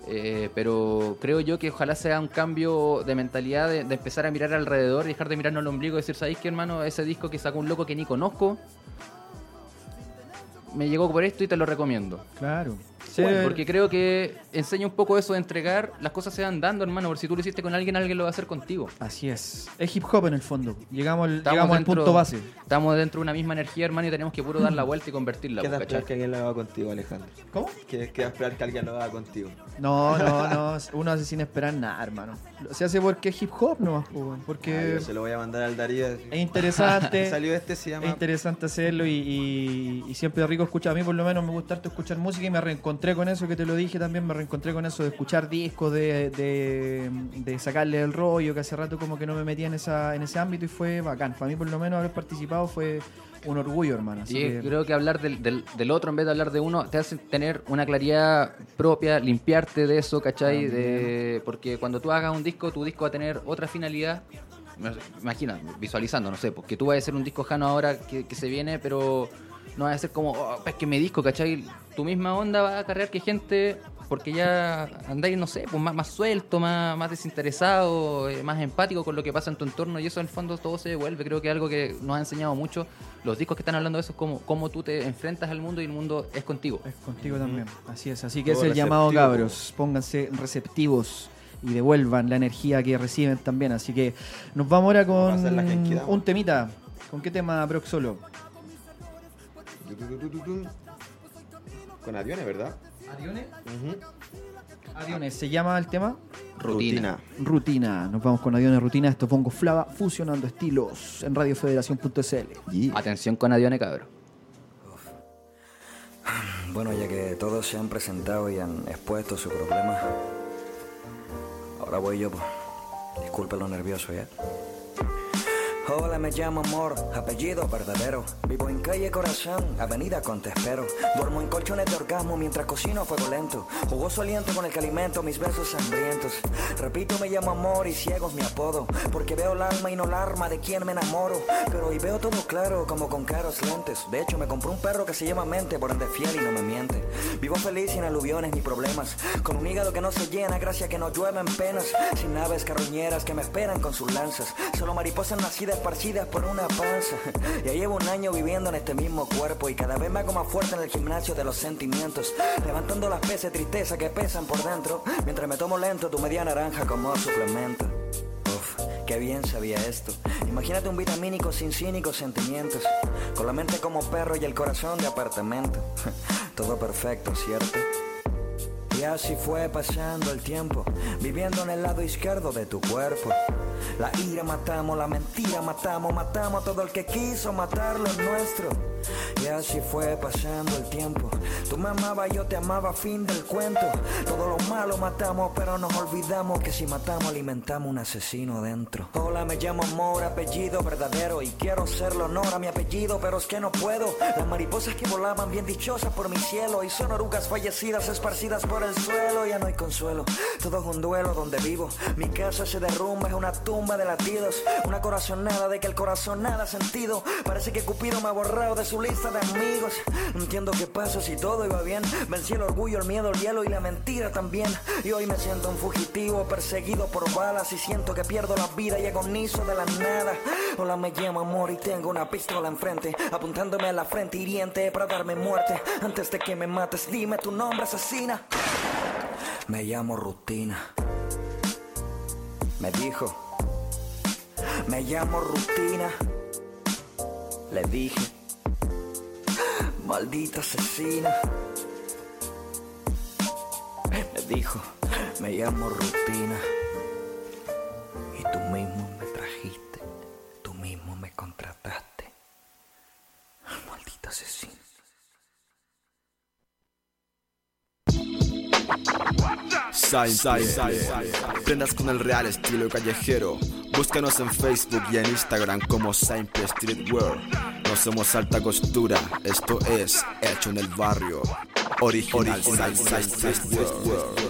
[SPEAKER 4] Eh, pero creo yo que ojalá sea un cambio de mentalidad de, de empezar a mirar alrededor y dejar de mirarnos al ombligo y decir, ¿sabéis qué, hermano? Ese disco que sacó un loco que ni conozco me llegó por esto y te lo recomiendo.
[SPEAKER 2] Claro.
[SPEAKER 4] Porque creo que enseña un poco eso de entregar, las cosas se van dando, hermano, porque si tú lo hiciste con alguien, alguien lo va a hacer contigo.
[SPEAKER 2] Así es. Es hip hop en el fondo. Llegamos, al-
[SPEAKER 4] Estamos
[SPEAKER 2] llegamos al punto base.
[SPEAKER 4] Estamos dentro de una misma energía, hermano, y tenemos que puro dar la vuelta y convertirla.
[SPEAKER 5] ¿Qué esperar que alguien lo haga contigo, Alejandro?
[SPEAKER 2] ¿Cómo?
[SPEAKER 5] ¿Qué qué esperar que alguien lo haga contigo?
[SPEAKER 2] No, no, no. Uno hace sin esperar nada, hermano. Se hace porque es hip hop nomás, po, weón,
[SPEAKER 5] Ah,
[SPEAKER 2] porque
[SPEAKER 5] yo se lo voy a mandar al Darío.
[SPEAKER 2] es interesante.
[SPEAKER 5] Salió este, se
[SPEAKER 2] Es
[SPEAKER 5] llama...
[SPEAKER 2] interesante hacerlo y, y- y siempre es rico escuchar. A mí por lo menos me gusta harto escuchar música y me reencontré con eso que te lo dije también, me reencontré con eso de escuchar discos, de, de, de sacarle el rollo, que hace rato como que no me metía en, esa, en ese ámbito y fue bacán. Para mí por lo menos haber participado fue un orgullo, hermano. Así
[SPEAKER 4] Y
[SPEAKER 2] que-
[SPEAKER 4] creo que hablar del, del- del otro en vez de hablar de uno te hace tener una claridad propia, limpiarte de eso, ¿cachai? De, porque cuando tú hagas un disco, tu disco va a tener otra finalidad. Imagina, visualizando, no sé, porque tú vas a hacer un disco jano ahora que, que se viene, pero no va a ser como, oh, es que me disco, ¿cachai? Tu misma onda va a acarrear que gente, porque ya andáis, no sé, pues más, más suelto, más, más desinteresado, eh, más empático con lo que pasa en tu entorno y eso en el fondo todo se devuelve. Creo que es algo que nos ha enseñado mucho los discos que están hablando de eso es como cómo tú te enfrentas al mundo y el mundo es contigo.
[SPEAKER 2] Es contigo también, así es. Así que
[SPEAKER 5] Todo
[SPEAKER 2] es el llamado, cabros. Pónganse receptivos y devuelvan la energía que reciben también. Así que nos vamos ahora con un temita. ¿Con qué tema, Brock Solo?
[SPEAKER 5] Con aviones, ¿verdad?
[SPEAKER 2] ¿Aviones?
[SPEAKER 5] Ujú.
[SPEAKER 2] Aviones, ¿se llama el tema?
[SPEAKER 4] Rutina.
[SPEAKER 2] Rutina. Nos vamos con Aviones Rutina. Esto es Bongo Flava fusionando estilos en radiofederación.cl.
[SPEAKER 4] Atención con Adione, cabrón.
[SPEAKER 10] Bueno, ya que todos se han presentado y han expuesto su problema, ahora voy yo, pues. Disculpen lo nervioso, ¿ya? Hola, me llamo Amor, apellido verdadero. Vivo en calle Corazón, avenida Conte Espero. Duermo en colchones de orgasmo mientras cocino a fuego lento. Jugoso aliento con el que alimento mis besos hambrientos. Repito, me llamo Amor y ciego es mi apodo. Porque veo el alma y no el arma de quien me enamoro. Pero hoy veo todo claro como con caros lentes. De hecho, me compré un perro que se llama Mente, por ende fiel y no me miente. Vivo feliz sin aluviones ni problemas. Con un hígado que no se llena, gracias que no llueven penas. Sin naves carroñeras que me esperan con sus lanzas. Solo mariposas nacidas esparcidas por una panza. Ya llevo un año viviendo en este mismo cuerpo y cada vez me hago más fuerte en el gimnasio de los sentimientos. Levantando las de tristeza que pesan por dentro. Mientras me tomo lento tu media naranja como suplemento. Uf, qué bien sabía esto. Imagínate un vitamínico sin cínicos sentimientos. Con la mente como perro y el corazón de apartamento. Todo perfecto, ¿cierto? Y así fue pasando el tiempo, viviendo en el lado izquierdo de tu cuerpo. La ira matamos, la mentira matamos, matamos a todo el que quiso matar lo nuestro. Y así fue pasando el tiempo. Tú me amabas, yo te amaba, fin del cuento. Todo lo malo matamos, pero nos olvidamos que si matamos alimentamos un asesino dentro. Hola, me llamo Amor, apellido verdadero. Y quiero hacerle honor a mi apellido, pero es que no puedo. Las mariposas que volaban bien dichosas por mi cielo. Y son orugas fallecidas esparcidas por el suelo. Ya no hay consuelo, todo es un duelo donde vivo. Mi casa se derrumba, es una tumba de latidos. Una corazonada de que el corazón nada ha sentido. Parece que Cupido me ha borrado de su lista de amigos. No entiendo qué pasa si todo iba bien. Vencí el orgullo, el miedo, el hielo y la mentira también. Y hoy me siento un fugitivo, perseguido por balas. Y siento que pierdo la vida y agonizo de la nada. Hola, me llamo Amor y tengo una pistola enfrente. Apuntándome a la frente hiriente para darme muerte. Antes de que me mates, dime tu nombre, asesina. Me llamo Rutina. Me dijo. Me llamo Rutina. Le dije. Maldita asesina. Me dijo. Me llamo Rutina. Y tú mismo
[SPEAKER 1] Prendas con el real estilo callejero. Búscanos en Facebook y en Instagram como Simple Streetwear. No somos alta costura, esto es hecho en el barrio. Original, Simple Streetwear.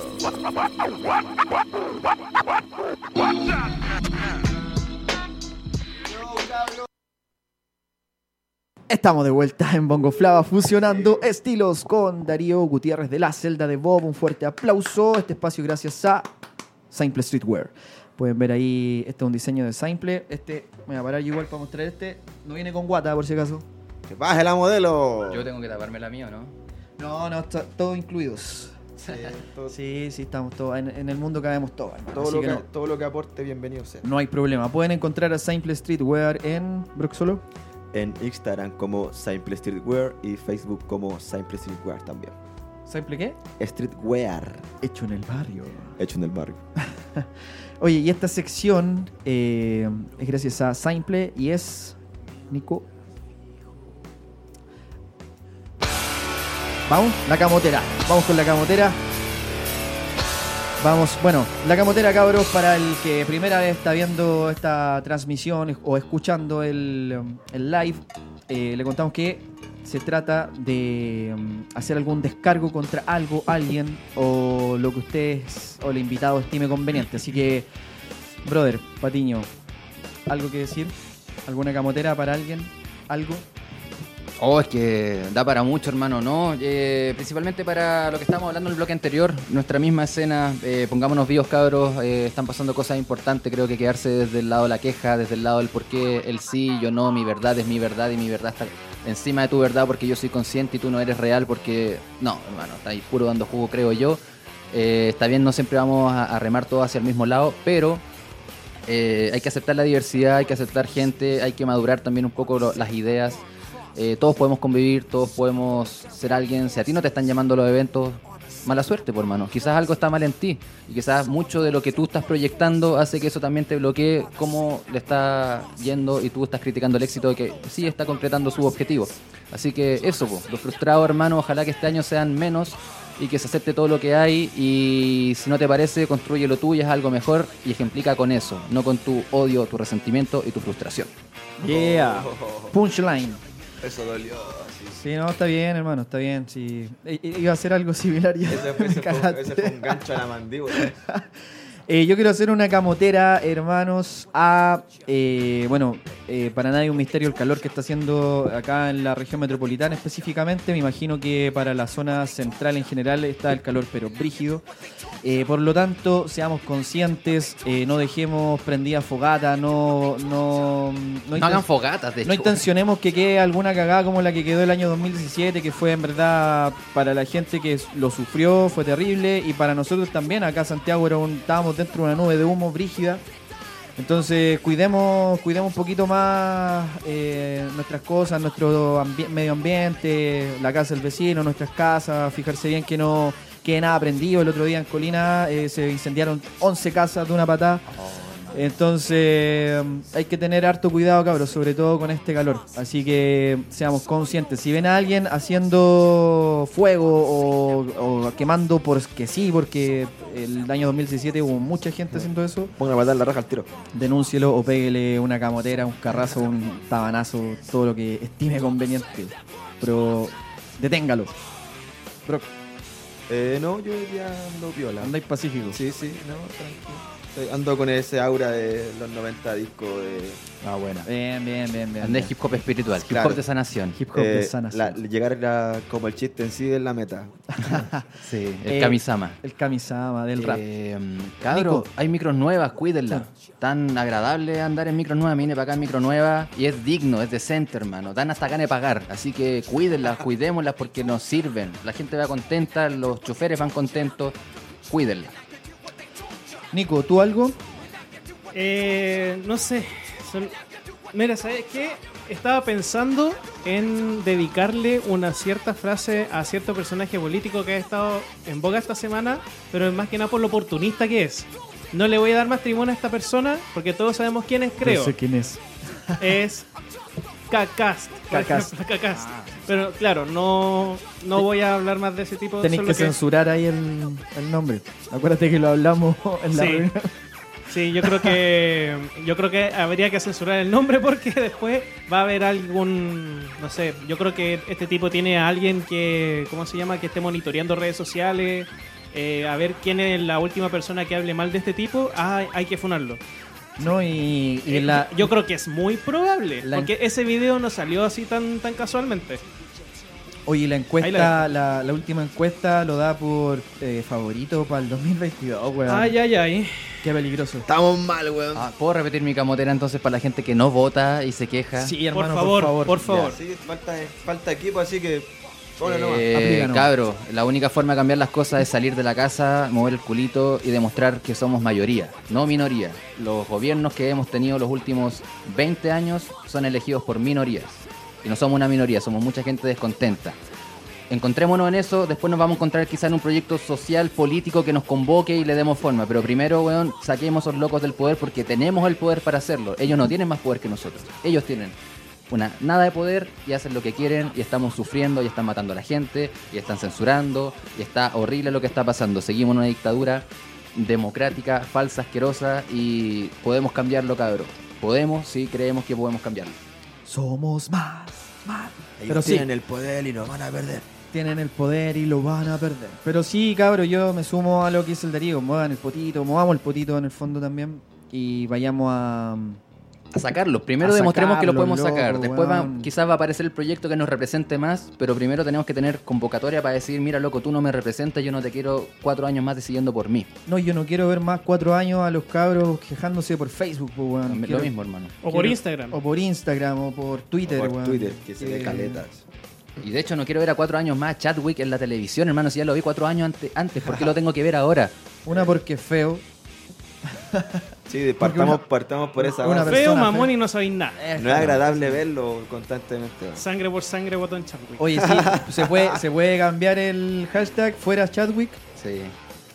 [SPEAKER 2] Estamos de vuelta en Bongo Flava fusionando estilos con Darío Gutiérrez de la celda de Bob. Un fuerte aplauso. Este espacio gracias a Simple Streetwear. Pueden ver ahí, este es un diseño de Simple. Este, me voy a parar yo igual para mostrar este. No viene con guata, por si acaso.
[SPEAKER 5] ¡Que baje la modelo!
[SPEAKER 4] Yo tengo que taparme la mía, ¿no?
[SPEAKER 2] No, no, está todo incluidos. Sí, sí, estamos todos. En, en el mundo cabemos todos. hermano.
[SPEAKER 5] Todo lo,
[SPEAKER 2] que
[SPEAKER 5] que,
[SPEAKER 2] no,
[SPEAKER 5] todo lo que aporte, bienvenido sea.
[SPEAKER 2] no hay problema. Pueden encontrar a Simple Streetwear en Broxolo.
[SPEAKER 5] En Instagram como Simple Streetwear y Facebook como Simple Streetwear también.
[SPEAKER 2] ¿Simple qué?
[SPEAKER 5] Streetwear.
[SPEAKER 2] Hecho en el barrio.
[SPEAKER 5] Hecho en el barrio.
[SPEAKER 2] Oye, y esta sección eh, es gracias a Simple y es. Nico. Vamos, la camotera. Vamos con la camotera. Vamos, bueno, la camotera, cabros, para el que primera vez está viendo esta transmisión o escuchando el, el live, eh, le contamos que se trata de mm, hacer algún descargo contra algo, alguien o lo que ustedes o el invitado estime conveniente. Así que, brother, Patiño, ¿algo que decir? ¿Alguna camotera para alguien? ¿Algo?
[SPEAKER 4] Oh, es que da para mucho, hermano, ¿no? Eh, principalmente para lo que estábamos hablando en el bloque anterior, nuestra misma escena, eh, pongámonos vivos, cabros, eh, están pasando cosas importantes, creo que quedarse desde el lado de la queja, desde el lado del por qué, el sí, yo no, mi verdad es mi verdad y mi verdad está encima de tu verdad porque yo soy consciente y tú no eres real porque, no, hermano, está ahí puro dando jugo, creo yo. Eh, está bien, no siempre vamos a, remar todos hacia el mismo lado, pero hay que aceptar la diversidad, hay que aceptar gente, hay que madurar también un poco las ideas. Eh, todos podemos convivir, todos podemos ser alguien. Si a ti no te están llamando los eventos, mala suerte, por hermano. Quizás algo está mal en ti y quizás mucho de lo que tú estás proyectando hace que eso también te bloquee cómo le está yendo y tú estás criticando el éxito de que sí está concretando su objetivo. Así que eso, po, los frustrados, hermano, ojalá que este año sean menos y que se acepte todo lo que hay y si no te parece, construye lo tuyo, es algo mejor y ejemplica con eso, no con tu odio, tu resentimiento y tu frustración.
[SPEAKER 2] Yeah. Punchline.
[SPEAKER 1] Eso dolió. así.
[SPEAKER 2] Sí, no, está bien, hermano, está bien. Sí. Iba a hacer algo similar ya.
[SPEAKER 5] Ese fue, ese fue- ese fue un gancho a la mandíbula.
[SPEAKER 2] Eh, yo quiero hacer una camotera, hermanos, a. eh, bueno, eh, para nadie un misterio el calor que está haciendo acá en la región metropolitana específicamente. Me imagino que para la zona central en general está el calor, pero brígido. Eh, por lo tanto, seamos conscientes, eh, no dejemos prendida fogata, no. No,
[SPEAKER 4] No, hagan fogatas, de
[SPEAKER 2] no intencionemos que quede alguna cagada como la que quedó el año 2017, que fue en verdad para la gente que lo sufrió, fue terrible, y para nosotros también, acá en Santiago era un- estábamos dentro de una nube de humo brígida. Entonces cuidemos, cuidemos un poquito más eh, nuestras cosas, nuestro ambi- medio ambiente, la casa del vecino, nuestras casas, fijarse bien que no quede nada prendido. El otro día en Colina eh, se incendiaron 11 casas de una patada. Entonces hay que tener harto cuidado, cabros, sobre todo con este calor. Así que seamos conscientes. Si ven a alguien haciendo fuego o, o quemando porque sí, porque el año 2017 hubo mucha gente haciendo eso,
[SPEAKER 5] Pongan a matar la raja al tiro.
[SPEAKER 2] denúncielo o péguele una camotera, un carrazo, un tabanazo, todo lo que estime conveniente. Pero deténgalo. Bro,
[SPEAKER 5] Eh, no, yo ya ando piola.
[SPEAKER 2] andáis pacífico.
[SPEAKER 5] Sí, sí, no, tranquilo. Ando con ese aura de los 90 discos de
[SPEAKER 2] Ah, bueno. Bien, bien, bien, bien.
[SPEAKER 4] Andé hip hop espiritual, hip
[SPEAKER 5] Claro.
[SPEAKER 4] hop de sanación.
[SPEAKER 2] Hip hop de
[SPEAKER 5] eh,
[SPEAKER 2] sanación.
[SPEAKER 5] la- llegar a- como el chiste en sí es la meta.
[SPEAKER 4] Sí, el
[SPEAKER 2] Eh,
[SPEAKER 4] Kamisama.
[SPEAKER 2] El Kamisama del rap.
[SPEAKER 4] Eh, cabro, hay micros nuevas, cuídenla. Tan agradable andar en micros nuevas, vine para acá en micro nueva y es digno, es decente, hermano. Dan hasta ganas de pagar, así que cuídenlas, cuidémoslas porque nos sirven. La gente va contenta, los choferes van contentos, cuídenlas.
[SPEAKER 2] Nico, ¿tú algo?
[SPEAKER 3] Eh, no sé. son- Mira, ¿sabes qué? Estaba pensando en dedicarle una cierta frase a cierto personaje político que ha estado en boga esta semana, pero es más que nada por lo oportunista que es. No le voy a dar más tribuna a esta persona porque todos sabemos quién es, creo.
[SPEAKER 2] No sé quién es.
[SPEAKER 3] Es Cacast.
[SPEAKER 2] Cacast.
[SPEAKER 3] Cacast. Pero claro, no, no voy a hablar más de ese tipo de
[SPEAKER 2] Tenéis
[SPEAKER 3] solo
[SPEAKER 2] que censurar ahí el, el nombre. Acuérdate que lo hablamos en la
[SPEAKER 3] Sí.
[SPEAKER 2] reunión.
[SPEAKER 3] Sí, yo creo que yo creo que habría que censurar el nombre porque después va a haber algún no sé, yo creo que este tipo tiene a alguien que ¿cómo se llama? que esté monitoreando redes sociales, eh, a ver quién es la última persona que hable mal de este tipo, ah, hay que funarlo.
[SPEAKER 2] No, y, y
[SPEAKER 3] Eh,
[SPEAKER 2] la,
[SPEAKER 3] yo creo que es muy probable,
[SPEAKER 2] La-
[SPEAKER 3] porque ese video no salió así tan tan casualmente.
[SPEAKER 2] Oye, la encuesta,
[SPEAKER 3] la
[SPEAKER 2] la, la última encuesta lo da por eh, favorito para el 2022, weón.
[SPEAKER 3] Ay, ay, ay.
[SPEAKER 2] Qué peligroso.
[SPEAKER 1] Estamos mal, weón.
[SPEAKER 4] Ah, ¿Puedo repetir mi camotera entonces para la gente que no vota y se queja?
[SPEAKER 2] Sí,
[SPEAKER 3] Por
[SPEAKER 2] hermano,
[SPEAKER 3] favor,
[SPEAKER 2] por favor.
[SPEAKER 3] por favor.
[SPEAKER 5] Ya, sí, falta, falta equipo, así que.
[SPEAKER 4] Eh, cabro, la única forma de cambiar las cosas es salir de la casa, mover el culito y demostrar que somos mayoría, no minoría. Los gobiernos que hemos tenido los últimos 20 años son elegidos por minorías. Y no somos una minoría, somos mucha gente descontenta. Encontrémonos en eso, después nos vamos a encontrar quizá en un proyecto social, político que nos convoque y le demos forma. Pero primero, weón, saquemos a esos locos del poder porque tenemos el poder para hacerlo. Ellos no tienen más poder que nosotros. Ellos tienen una nada de poder y hacen lo que quieren y estamos sufriendo y están matando a la gente y están censurando y está horrible lo que está pasando. Seguimos en una dictadura democrática, falsa, asquerosa y podemos cambiarlo, cabrón. Podemos, sí, creemos que podemos cambiarlo.
[SPEAKER 2] Somos más, más.
[SPEAKER 5] Ellos
[SPEAKER 2] Pero sí,
[SPEAKER 5] tienen el poder y lo van a perder.
[SPEAKER 2] tienen el poder y lo van a perder. Pero sí, cabro, yo me sumo a lo que dice el Darío. Muevan el potito, movamos el potito en el fondo también. Y vayamos a.
[SPEAKER 4] A sacarlo. Primero
[SPEAKER 2] A
[SPEAKER 4] demostremos que lo podemos sacar. Después va- quizás va a aparecer el proyecto que nos represente más, pero primero tenemos que tener convocatoria para decir, mira loco, tú no me representas, yo no te quiero cuatro años más decidiendo por mí.
[SPEAKER 2] No, yo no quiero ver más cuatro años a los cabros quejándose por Facebook, weón.
[SPEAKER 4] Lo
[SPEAKER 2] Quiero-
[SPEAKER 4] mismo, hermano.
[SPEAKER 3] O por Instagram.
[SPEAKER 2] O por Instagram, o por Twitter,
[SPEAKER 5] por
[SPEAKER 2] weón.
[SPEAKER 5] Twitter, que se ve
[SPEAKER 2] Eh,
[SPEAKER 5] caletas.
[SPEAKER 4] Y de hecho no quiero ver a cuatro años más a Chadwick en la televisión, hermano. Si ya lo vi cuatro años ante- antes, ¿por qué lo tengo que ver ahora?
[SPEAKER 2] Una porque es feo.
[SPEAKER 5] Sí, partamos,
[SPEAKER 2] una-
[SPEAKER 5] partamos por esa
[SPEAKER 2] una
[SPEAKER 5] base.
[SPEAKER 3] Feo,
[SPEAKER 2] persona
[SPEAKER 3] mamón
[SPEAKER 2] fea.
[SPEAKER 3] y no sabéis nada.
[SPEAKER 5] No es agradable verlo constantemente.
[SPEAKER 3] Sangre por sangre, botón Chadwick.
[SPEAKER 2] Oye, sí, se puede, se puede cambiar el hashtag fuera Chadwick.
[SPEAKER 4] Sí.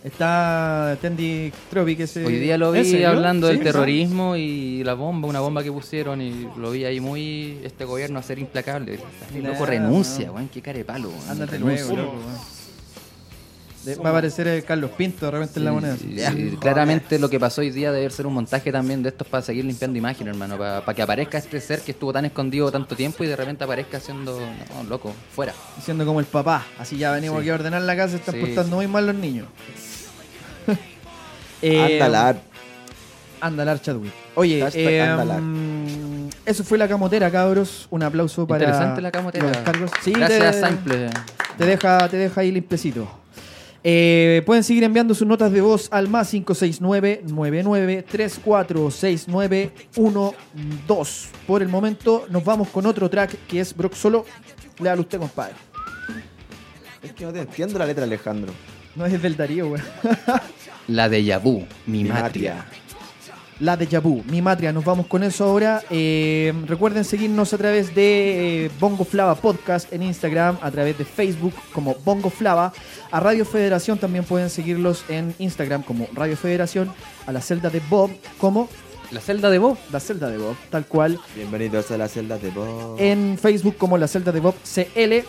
[SPEAKER 2] Está Tendi Tropic ese.
[SPEAKER 4] Hoy día lo
[SPEAKER 2] ¿En
[SPEAKER 4] vi hablando del
[SPEAKER 2] Sí,
[SPEAKER 4] terrorismo y la bomba, una bomba que pusieron y lo vi ahí muy este gobierno a ser implacable. El loco
[SPEAKER 2] Nah,
[SPEAKER 4] renuncia,
[SPEAKER 2] weón.
[SPEAKER 4] weón, qué carepalo. weón,
[SPEAKER 2] Ándate
[SPEAKER 4] renuncia.
[SPEAKER 2] luego, loco, weón. De- Va a aparecer el Carlos Pinto de repente en la moneda.
[SPEAKER 4] sí. Claramente lo que pasó hoy día debe ser un montaje también de estos para seguir limpiando imagen, hermano, para, que aparezca este ser que estuvo tan escondido tanto tiempo y de repente aparezca siendo no, loco, fuera.
[SPEAKER 2] Diciendo como el papá. Así ya venimos
[SPEAKER 4] Sí.
[SPEAKER 2] aquí a ordenar la casa, están
[SPEAKER 4] Sí,
[SPEAKER 2] portando muy mal los niños. Eh,
[SPEAKER 5] Andalar.
[SPEAKER 2] Andalar Chadwick. Oye, eh,
[SPEAKER 5] Andalar.
[SPEAKER 2] mm, eso fue la camotera, cabros. Un aplauso para.
[SPEAKER 4] Interesante la camotera.
[SPEAKER 2] los descargos. Sí,
[SPEAKER 4] Gracias,
[SPEAKER 2] te,
[SPEAKER 4] Simple.
[SPEAKER 2] te deja, te deja ahí limpiecito. Eh, pueden seguir enviando sus notas de voz al más 569-99346912. Por el momento nos vamos con otro track que es Brock Solo. Léalo usted, compadre.
[SPEAKER 5] Es que no te entiendo la letra, Alejandro.
[SPEAKER 2] No es del Darío, güey.
[SPEAKER 4] La de Yabu, mi,
[SPEAKER 5] Mi
[SPEAKER 4] matria.
[SPEAKER 5] matria.
[SPEAKER 2] La de Yabu, mi matria. Nos vamos con eso ahora. Eh, recuerden seguirnos a través de eh, Bongo Flava Podcast en Instagram, a través de Facebook como Bongo Flava. A Radio Federación también pueden seguirlos en Instagram como Radio Federación. A la celda de Bob como
[SPEAKER 4] La celda de Bob.
[SPEAKER 2] la celda de Bob, tal cual.
[SPEAKER 5] Bienvenidos a la celda de Bob.
[SPEAKER 2] En Facebook como la celda de Bob CL.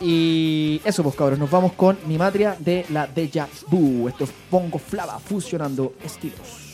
[SPEAKER 2] Y eso, pues cabros, nos vamos con mi matria de la Deja Vu. Esto es Bongo Flava fusionando estilos.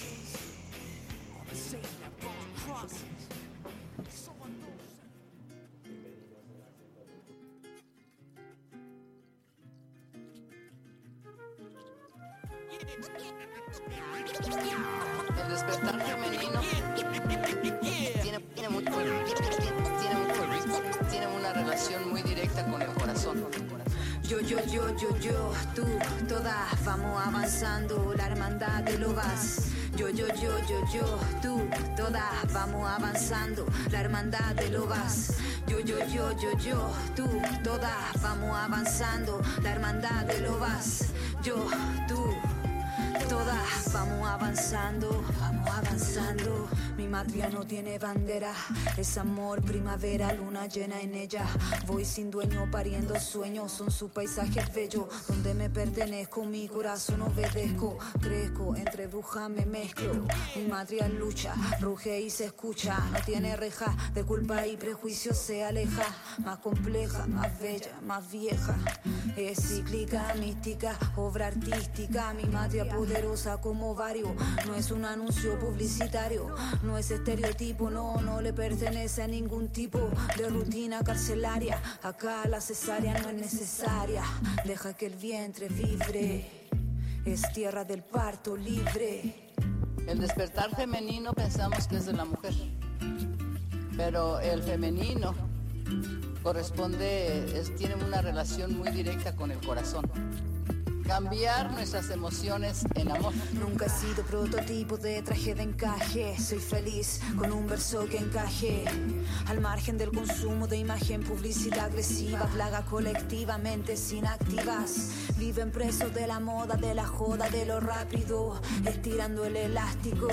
[SPEAKER 8] Yo, yo, tú, todas vamos avanzando, la hermandad de lobas. Yo, yo, yo, yo, yo, tú, todas vamos avanzando, la hermandad de lobas. Yo, yo, yo, yo, yo, tú, todas vamos avanzando, la hermandad de lobas. Yo, tú. Todas vamos avanzando, vamos avanzando. Mi matria no tiene bandera, es amor, primavera, luna llena en ella. Voy sin dueño, pariendo sueños, son sus paisajes bellos. Donde me pertenezco, mi corazón obedezco. Crezco, entre brujas me mezclo. Mi matria lucha, ruge y se escucha. No tiene reja, de culpa y prejuicio se aleja. Más compleja, más bella, más vieja. Es cíclica, mística, obra artística. Mi matria poderosa como varios. No es un anuncio publicitario, no es estereotipo, no, no le pertenece a ningún tipo de rutina carcelaria. Acá la cesárea no es necesaria. Deja que el vientre vibre. Es tierra del parto libre.
[SPEAKER 11] El despertar femenino pensamos que es de la mujer, pero el femenino corresponde, es- tiene una relación muy directa con el corazón. Cambiar nuestras emociones en amor.
[SPEAKER 8] Nunca he sido prototipo de traje de encaje. Soy feliz con un verso que encaje. Al margen del consumo de imagen, publicidad agresiva, plaga colectivamente inactivas. Viven presos de la moda, de la joda, de lo rápido. Estirando el elástico.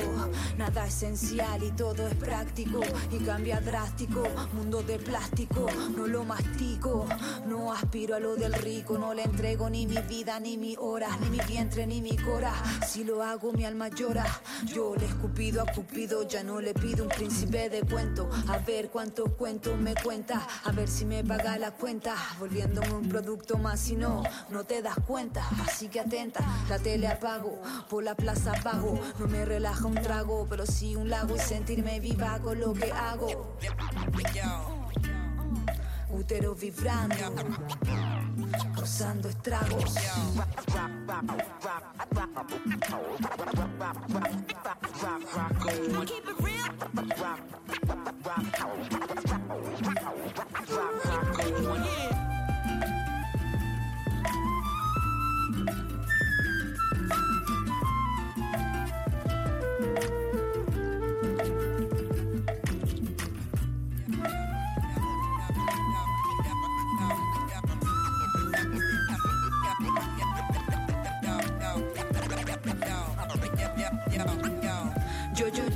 [SPEAKER 8] Nada esencial y todo es práctico. Y cambia drástico. Mundo de plástico, no lo mastico. No aspiro a lo del rico. No le entrego ni mi vida, ni mi hora, ni mi vientre, ni mi cora. Si lo hago, mi alma llora. Yo le escupido a Cupido, ya no le pido un príncipe de cuento. A ver cuántos cuentos me cuenta, a ver si me paga la cuenta. Volviéndome un producto más, si no, no te das cuenta. Así que atenta, la tele apago, por la plaza bajo. No me relaja un trago, pero sí un lago y sentirme viva con lo que hago. útero vibrando, causando estragos. Keep it real.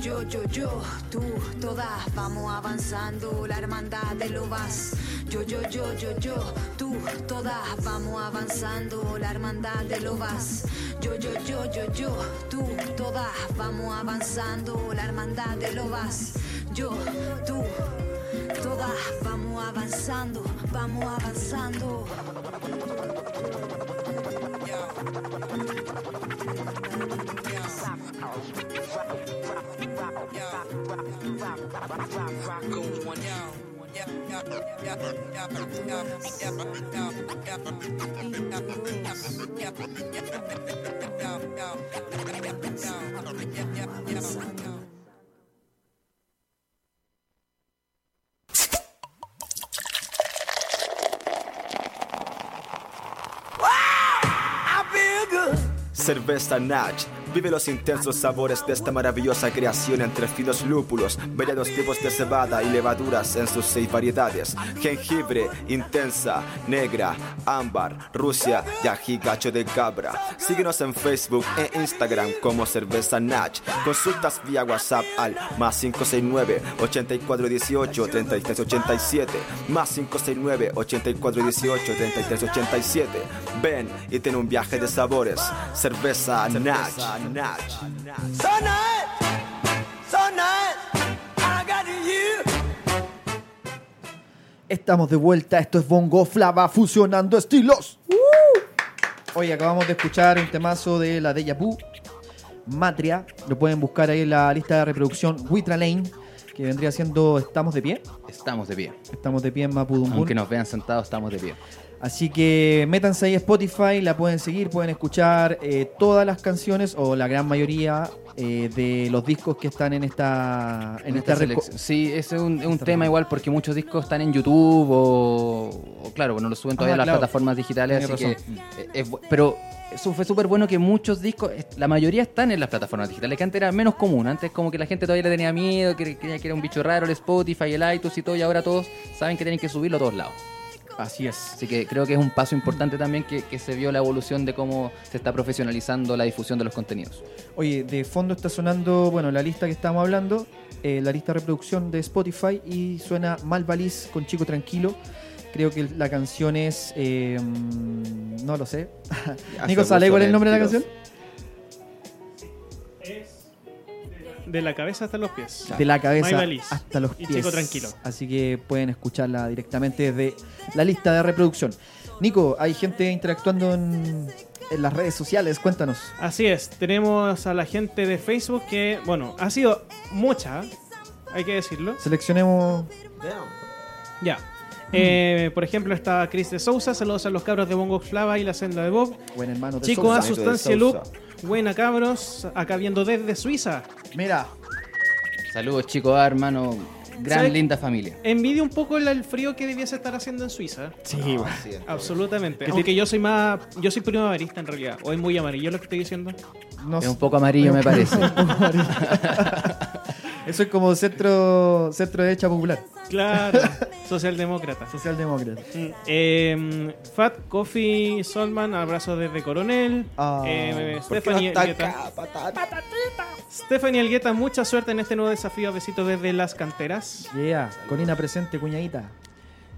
[SPEAKER 8] Yo, yo, tú, todas vamos avanzando, la hermandad de lo vas. Yo, yo, yo, yo, yo, tú, todas vamos avanzando, la hermandad de lo vas. Yo, yo, yo, yo, yo, tú, todas vamos avanzando, la hermandad de lo vas. Yo, tú, todas vamos avanzando, vamos avanzando.
[SPEAKER 1] Cerveza Natch. Vive los intensos sabores de esta maravillosa creación entre finos lúpulos, variados tipos de cebada y levaduras en sus seis variedades: jengibre, intensa, negra, ámbar, Rusia y ají de cabra. Síguenos en Facebook e Instagram como Cerveza Natch. Consultas vía WhatsApp al más 569 8418 3387 más 569 8418 3387. Ven y ten un viaje de sabores. Cerveza Natch.
[SPEAKER 12] So nice, so nice, I got you.
[SPEAKER 2] Estamos de vuelta, esto es Bongo Flava fusionando estilos. Hoy acabamos de escuchar un temazo de la Deja Vu, Matria. Lo pueden buscar ahí en la lista de reproducción Witra Lane, que vendría siendo Estamos de pie.
[SPEAKER 4] Estamos de pie.
[SPEAKER 2] Estamos de pie en Mapudumbún.
[SPEAKER 4] Aunque nos vean sentados, estamos de pie.
[SPEAKER 2] Así que métanse ahí a Spotify, la pueden seguir, pueden escuchar eh, todas las canciones o la gran mayoría eh, de los discos que están en esta en,
[SPEAKER 4] En
[SPEAKER 2] esta
[SPEAKER 4] selección. Sí, ese es un, es un tema igual porque muchos discos están en YouTube o, o claro, no lo suben todavía
[SPEAKER 2] Ah,
[SPEAKER 4] a las
[SPEAKER 2] claro.
[SPEAKER 4] plataformas digitales, así que eh, es pero eso fue súper bueno que muchos discos, est- la mayoría están en las plataformas digitales, que antes era menos común, antes como que la gente todavía le tenía miedo, que creía que era un bicho raro el Spotify, el iTunes y todo, y ahora todos saben que tienen que subirlo a todos lados.
[SPEAKER 2] Así es.
[SPEAKER 4] Así que creo que es un paso importante también que, que se vio la evolución de cómo se está profesionalizando la difusión de los contenidos.
[SPEAKER 2] Oye, de fondo está sonando, bueno, la lista que estábamos hablando, eh, la lista de reproducción de Spotify y suena Malvalis con Chico Tranquilo. Creo que la canción es. eh, mm, no lo sé. Nico, ¿sale cuál es el nombre de la canción?
[SPEAKER 3] De la cabeza hasta los pies.
[SPEAKER 2] De la cabeza hasta los
[SPEAKER 3] Y
[SPEAKER 2] pies.
[SPEAKER 3] Chico Tranquilo.
[SPEAKER 2] Así que pueden escucharla directamente desde la lista de reproducción. Nico, hay gente interactuando en, en las redes sociales, cuéntanos.
[SPEAKER 3] Así es, tenemos a la gente de Facebook que, bueno, ha sido mucha, hay que decirlo.
[SPEAKER 2] Seleccionemos.
[SPEAKER 3] Ya. Eh, por ejemplo, está Chris de Sousa, saludos a los cabros de Bongo Flava y la senda de Bob.
[SPEAKER 2] Buen hermano de
[SPEAKER 3] Chico
[SPEAKER 2] Sousa.
[SPEAKER 3] a Sustancia Loop, buena cabros, acá viendo desde Suiza.
[SPEAKER 2] Mira.
[SPEAKER 4] Saludos chicos, ah, hermano, gran
[SPEAKER 3] ¿Sabe-
[SPEAKER 4] linda familia.
[SPEAKER 3] Envidio un poco el, el frío que debiese estar haciendo en Suiza.
[SPEAKER 2] Sí,
[SPEAKER 5] bueno.
[SPEAKER 3] Absolutamente.
[SPEAKER 2] ¿Qué
[SPEAKER 3] Aunque
[SPEAKER 2] te-
[SPEAKER 3] yo soy más. Yo soy primaverista en realidad. O es muy amarillo lo que estoy diciendo.
[SPEAKER 2] No
[SPEAKER 4] Es un poco amarillo, me parece.
[SPEAKER 2] Eso es como centro, centro derecha popular.
[SPEAKER 3] Claro. Socialdemócrata.
[SPEAKER 2] Socialdemócrata.
[SPEAKER 3] Mm, eh, Fat Coffee Solman, abrazo desde Coronel.
[SPEAKER 2] Ah,
[SPEAKER 3] Eh,
[SPEAKER 5] ¿Por qué no
[SPEAKER 3] Stephanie
[SPEAKER 5] está
[SPEAKER 3] Elgueta. Stephanie Elgueta, mucha suerte en este nuevo desafío. Besitos desde las canteras.
[SPEAKER 2] Yeah, Colina presente, cuñadita.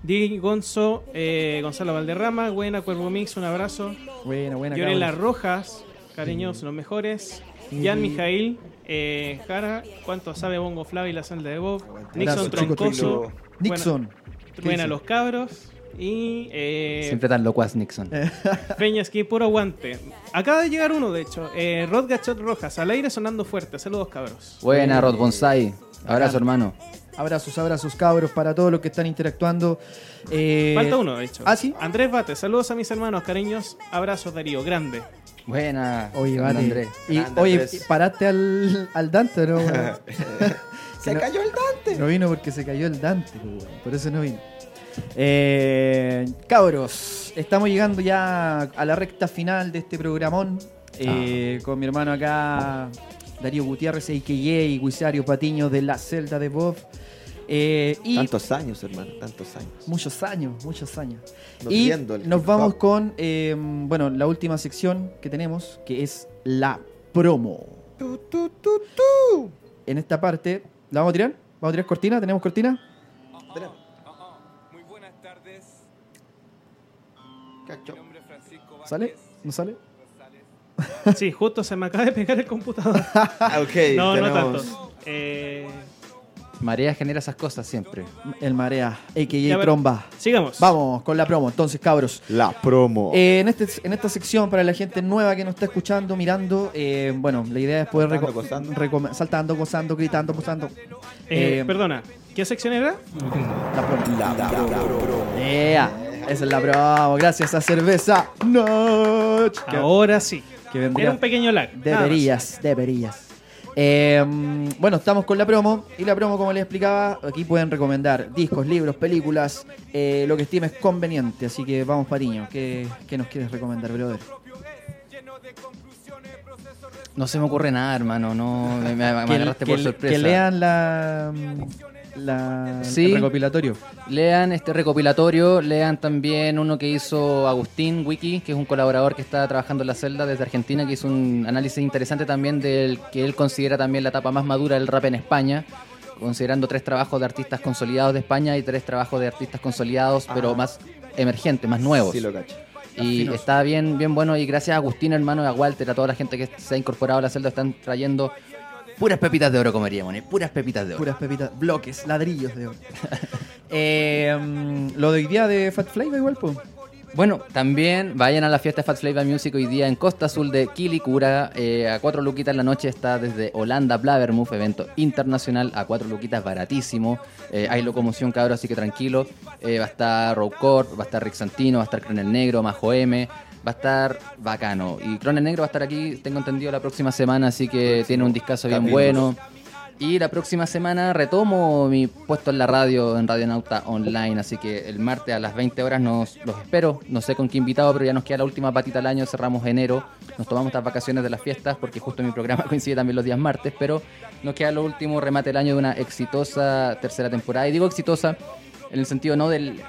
[SPEAKER 3] Di Gonzo, eh, Gonzalo Valderrama, buena Cuervo Mix, un abrazo.
[SPEAKER 2] Buena, buena.
[SPEAKER 3] Llorela. Rojas, cariños, los mejores. Jan Mijail, eh, Jara, cuánto sabe Bongo Flava y la senda de Bob. Nixon Troncoso.
[SPEAKER 2] Nixon.
[SPEAKER 3] Buena,
[SPEAKER 2] ¿Qué
[SPEAKER 3] buena
[SPEAKER 2] dice?
[SPEAKER 3] los cabros. Y eh,
[SPEAKER 4] Siempre tan locuaz Nixon.
[SPEAKER 3] Peñas que puro aguante. Acaba de llegar uno, de hecho. Eh, Rod Gachot Rojas, al aire sonando fuerte. Saludos, cabros.
[SPEAKER 4] Buena, Rod Bonsai. Abrazo, hermano.
[SPEAKER 2] Abrazos, abrazos, cabros, para todos los que están interactuando. Eh,
[SPEAKER 3] Falta uno, de hecho.
[SPEAKER 2] ¿Ah, sí?
[SPEAKER 3] Andrés Bate, saludos a mis hermanos, cariños. Abrazos, Darío, grande.
[SPEAKER 4] Buena.
[SPEAKER 2] Oye, vale.
[SPEAKER 4] Andrés.
[SPEAKER 2] Y, oye, paraste al, al Dante, ¿no?
[SPEAKER 5] Se
[SPEAKER 2] no-
[SPEAKER 5] cayó el Dante.
[SPEAKER 2] No vino porque se cayó el Dante, pues, por eso no vino. Eh, cabros, estamos llegando ya a la recta final de este programón. eh, Con mi hermano acá, Darío Gutiérrez, a.k.a. y Guisario Patiño de la celda de Bob. Eh, y
[SPEAKER 5] Tantos años, hermano, tantos años.
[SPEAKER 2] muchos años, muchos años.
[SPEAKER 5] Nutriendo
[SPEAKER 2] y nos vamos con, eh, bueno, la última sección que tenemos, que es la promo. en esta parte, ¿la vamos a tirar? ¿Vamos a tirar cortina? ¿Tenemos cortina? ¿Sale? ¿No sale?
[SPEAKER 3] Sí, justo se me acaba de pegar el computador.
[SPEAKER 5] ok,
[SPEAKER 3] no, no
[SPEAKER 5] tenemos-
[SPEAKER 3] tanto. Eh,
[SPEAKER 4] Marea genera esas cosas siempre.
[SPEAKER 2] El Marea, a.k.a.
[SPEAKER 3] Ya,
[SPEAKER 2] Tromba.
[SPEAKER 3] sigamos.
[SPEAKER 2] Vamos con la promo, entonces, cabros.
[SPEAKER 5] La promo.
[SPEAKER 2] Eh, en, este, en esta sección, para la gente nueva que nos está escuchando, mirando, eh, bueno, la idea es poder
[SPEAKER 5] Saltando, gozando.
[SPEAKER 2] saltando, gozando, gritando, gozando.
[SPEAKER 3] eh,
[SPEAKER 2] Eh,
[SPEAKER 3] perdona, ¿qué sección era?
[SPEAKER 2] La promo. Yeah, esa es la promo. Gracias a Cerveza Notch. Que-
[SPEAKER 3] Ahora sí.
[SPEAKER 2] que vendría-
[SPEAKER 3] Era un pequeño lag.
[SPEAKER 2] Deberías, deberías. Eh, mm, bueno, estamos con la promo. Y la promo, como les explicaba, aquí pueden recomendar discos, libros, películas, eh, lo que estimes conveniente. Así que vamos, Patiño. ¿Qué, qué nos quieres recomendar, brother?
[SPEAKER 4] No se me ocurre nada, hermano. No, me, me- agarraste
[SPEAKER 2] que-
[SPEAKER 4] por sorpresa.
[SPEAKER 2] que lean la, la
[SPEAKER 4] Sí.
[SPEAKER 2] el recopilatorio.
[SPEAKER 4] Lean este recopilatorio, lean también uno que hizo Agustín Wiki, que es un colaborador que está trabajando en la celda desde Argentina, que hizo un análisis interesante también del que él considera también la etapa más madura del rap en España, considerando tres trabajos de artistas consolidados de España y tres trabajos de artistas consolidados, pero más emergentes, más nuevos.
[SPEAKER 5] Sí, lo cacho.
[SPEAKER 4] Y está bien, bien bueno. Y gracias a Agustín, hermano, y a Walter, a toda la gente que se ha incorporado a la celda, están trayendo puras pepitas de oro, como diríamos, ¿eh? puras pepitas de oro.
[SPEAKER 2] Puras pepitas, bloques, ladrillos de oro. Eh, lo de hoy día de Fat Flavor igual, pues.
[SPEAKER 4] Bueno, también vayan a la fiesta Fat Flavor Music hoy día en Costa Azul de Quilicura. Eh, a cuatro luquitas en la noche está desde Holanda Blavermouth, evento internacional. A cuatro luquitas baratísimo. Eh, hay locomoción, cabros, así que tranquilo. Eh, va a estar Row Corp, va a estar Rick Santino, va a estar Cronel Negro, Majo M. Va a estar bacano. Y Cronel Negro va a estar aquí, tengo entendido, la próxima semana, así que tiene un discazo bien bueno. Y la próxima semana retomo mi puesto en la radio, en Radio Nauta Online. Así que el martes a las 20 horas nos, los espero. No sé con qué invitado, pero ya nos queda la última patita del año. Cerramos enero. Nos tomamos estas vacaciones de las fiestas porque justo mi programa coincide también los días martes. Pero nos queda lo último remate del año de una exitosa tercera temporada. Y digo exitosa en el sentido no del.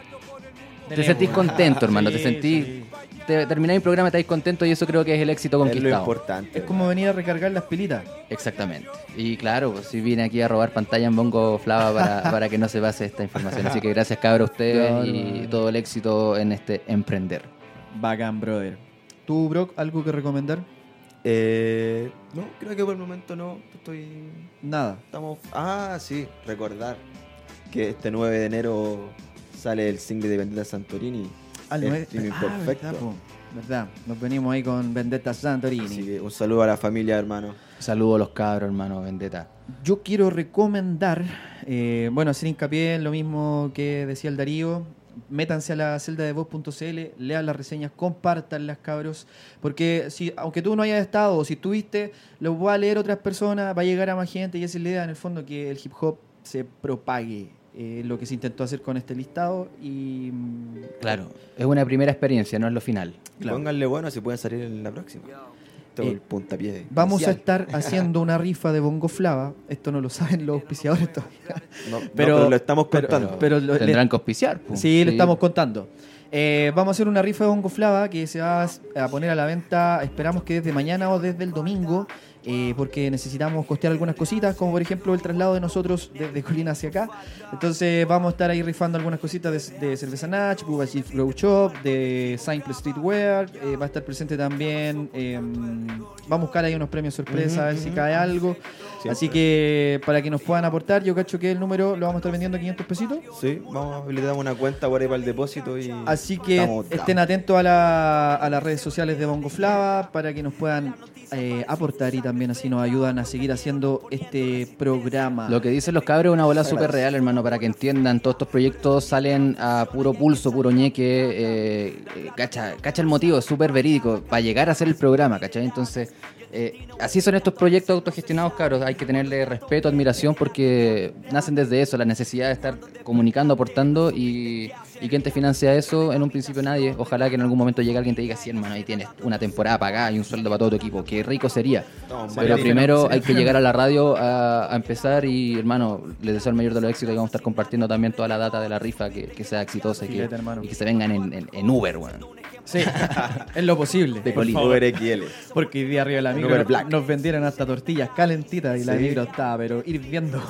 [SPEAKER 4] Te sentís contento, hermano. te sentís.
[SPEAKER 2] sí.
[SPEAKER 4] Te, termináis mi programa, estáis contento y eso creo que es el éxito
[SPEAKER 5] Es lo
[SPEAKER 4] conquistado.
[SPEAKER 5] importante.
[SPEAKER 2] Es como venir a recargar las pilitas.
[SPEAKER 4] Exactamente. Y claro, pues si vine aquí a robar pantalla en Bongo Flava para, para que no se pase esta información. Así que gracias cabros a ustedes
[SPEAKER 2] Claro,
[SPEAKER 4] y todo el éxito en este emprender.
[SPEAKER 2] Bacán, brother. ¿Tú, Brock, algo que recomendar?
[SPEAKER 5] Eh, no, creo que por el momento no. Estoy.
[SPEAKER 2] Nada.
[SPEAKER 5] Estamos. Ah, sí, recordar que este 9 de enero sale el single de Vendetta Santorini.
[SPEAKER 2] Al
[SPEAKER 5] el
[SPEAKER 2] nueve-
[SPEAKER 5] streaming
[SPEAKER 2] Ah,
[SPEAKER 5] perfecto.
[SPEAKER 2] Verdad, po. Verdad. Nos venimos ahí con Vendetta Santorini.
[SPEAKER 5] Así que un saludo a la familia, hermano.
[SPEAKER 4] Saludos a los cabros, hermano, vendetta.
[SPEAKER 2] Yo quiero recomendar, eh, bueno, hacer hincapié en lo mismo que decía el Darío. Métanse a la celda de voz.cl, lean las reseñas, compartanlas, cabros. Porque si, aunque tú no hayas estado o si estuviste, lo va a leer otras personas, va a llegar a más gente y esa es la idea, en el fondo, que el hip hop se propague. Eh, lo que se intentó hacer con este listado y. mm,
[SPEAKER 4] Claro, es una primera experiencia, no es lo final.
[SPEAKER 2] Claro.
[SPEAKER 5] Pónganle bueno si pueden salir en la próxima. Todo
[SPEAKER 2] Eh,
[SPEAKER 5] el puntapié.
[SPEAKER 2] Vamos a estar haciendo una rifa de Bongo Flava. Esto no lo saben los auspiciadores todavía.
[SPEAKER 5] No, no, pero lo estamos
[SPEAKER 2] pero-
[SPEAKER 5] contando.
[SPEAKER 2] pero
[SPEAKER 4] Tendrán
[SPEAKER 2] le-
[SPEAKER 4] que auspiciar.
[SPEAKER 2] Sí, lo estamos contando. Eh, vamos a hacer una rifa de Bongo Flava que se va a poner a la venta, esperamos que desde mañana o desde el domingo, eh, porque necesitamos costear algunas cositas, como por ejemplo el traslado de nosotros desde Colina hacia acá. Entonces vamos a estar ahí rifando algunas cositas de, de Cerveza Natch, Bubba Chief Grow Shop, de Simple Streetwear. eh, va a estar presente también. eh, vamos a buscar ahí unos premios sorpresa, a ver si cae algo. Así que para que nos puedan aportar, yo cacho que el número lo vamos a estar vendiendo a 500 pesitos.
[SPEAKER 5] Sí, vamos, le damos una cuenta por ahí para el depósito y.
[SPEAKER 2] Así que
[SPEAKER 5] estamos
[SPEAKER 2] estén atentos a, la- a las redes sociales de Bongo Flava para que nos puedan eh, aportar y también así nos ayudan a seguir haciendo este programa.
[SPEAKER 4] Lo que dicen los cabros es una bola súper real, hermano, para que entiendan. Todos estos proyectos salen a puro pulso, puro ñeque. eh, eh, cacha, cacha el motivo, es súper verídico, para llegar a hacer el programa, ¿cachai? Entonces, eh, así son estos proyectos autogestionados, cabros. Hay que tenerle respeto, admiración, porque nacen desde eso, la necesidad de estar comunicando, aportando. Y, y quien te financia eso, en un principio nadie. Ojalá que en algún momento llegue alguien y te diga, sí, hermano, ahí tienes una temporada pagada y un sueldo para todo tu equipo. Qué rico sería.
[SPEAKER 5] No,
[SPEAKER 4] Pero primero
[SPEAKER 5] sí.
[SPEAKER 4] hay que llegar a la radio a, a empezar y, hermano, les deseo el mayor de los éxitos y vamos a estar compartiendo también toda la data de la rifa que, que sea exitosa y que, y se vengan en, en- en Uber, weón.
[SPEAKER 2] Sí, es lo posible.
[SPEAKER 5] De. Uber XL.
[SPEAKER 2] Porque hoy día arriba de la micro
[SPEAKER 5] Uber
[SPEAKER 2] nos,
[SPEAKER 5] Black.
[SPEAKER 2] nos vendieron hasta tortillas calentitas y la
[SPEAKER 5] Sí.
[SPEAKER 2] micro estaba, pero hirviendo.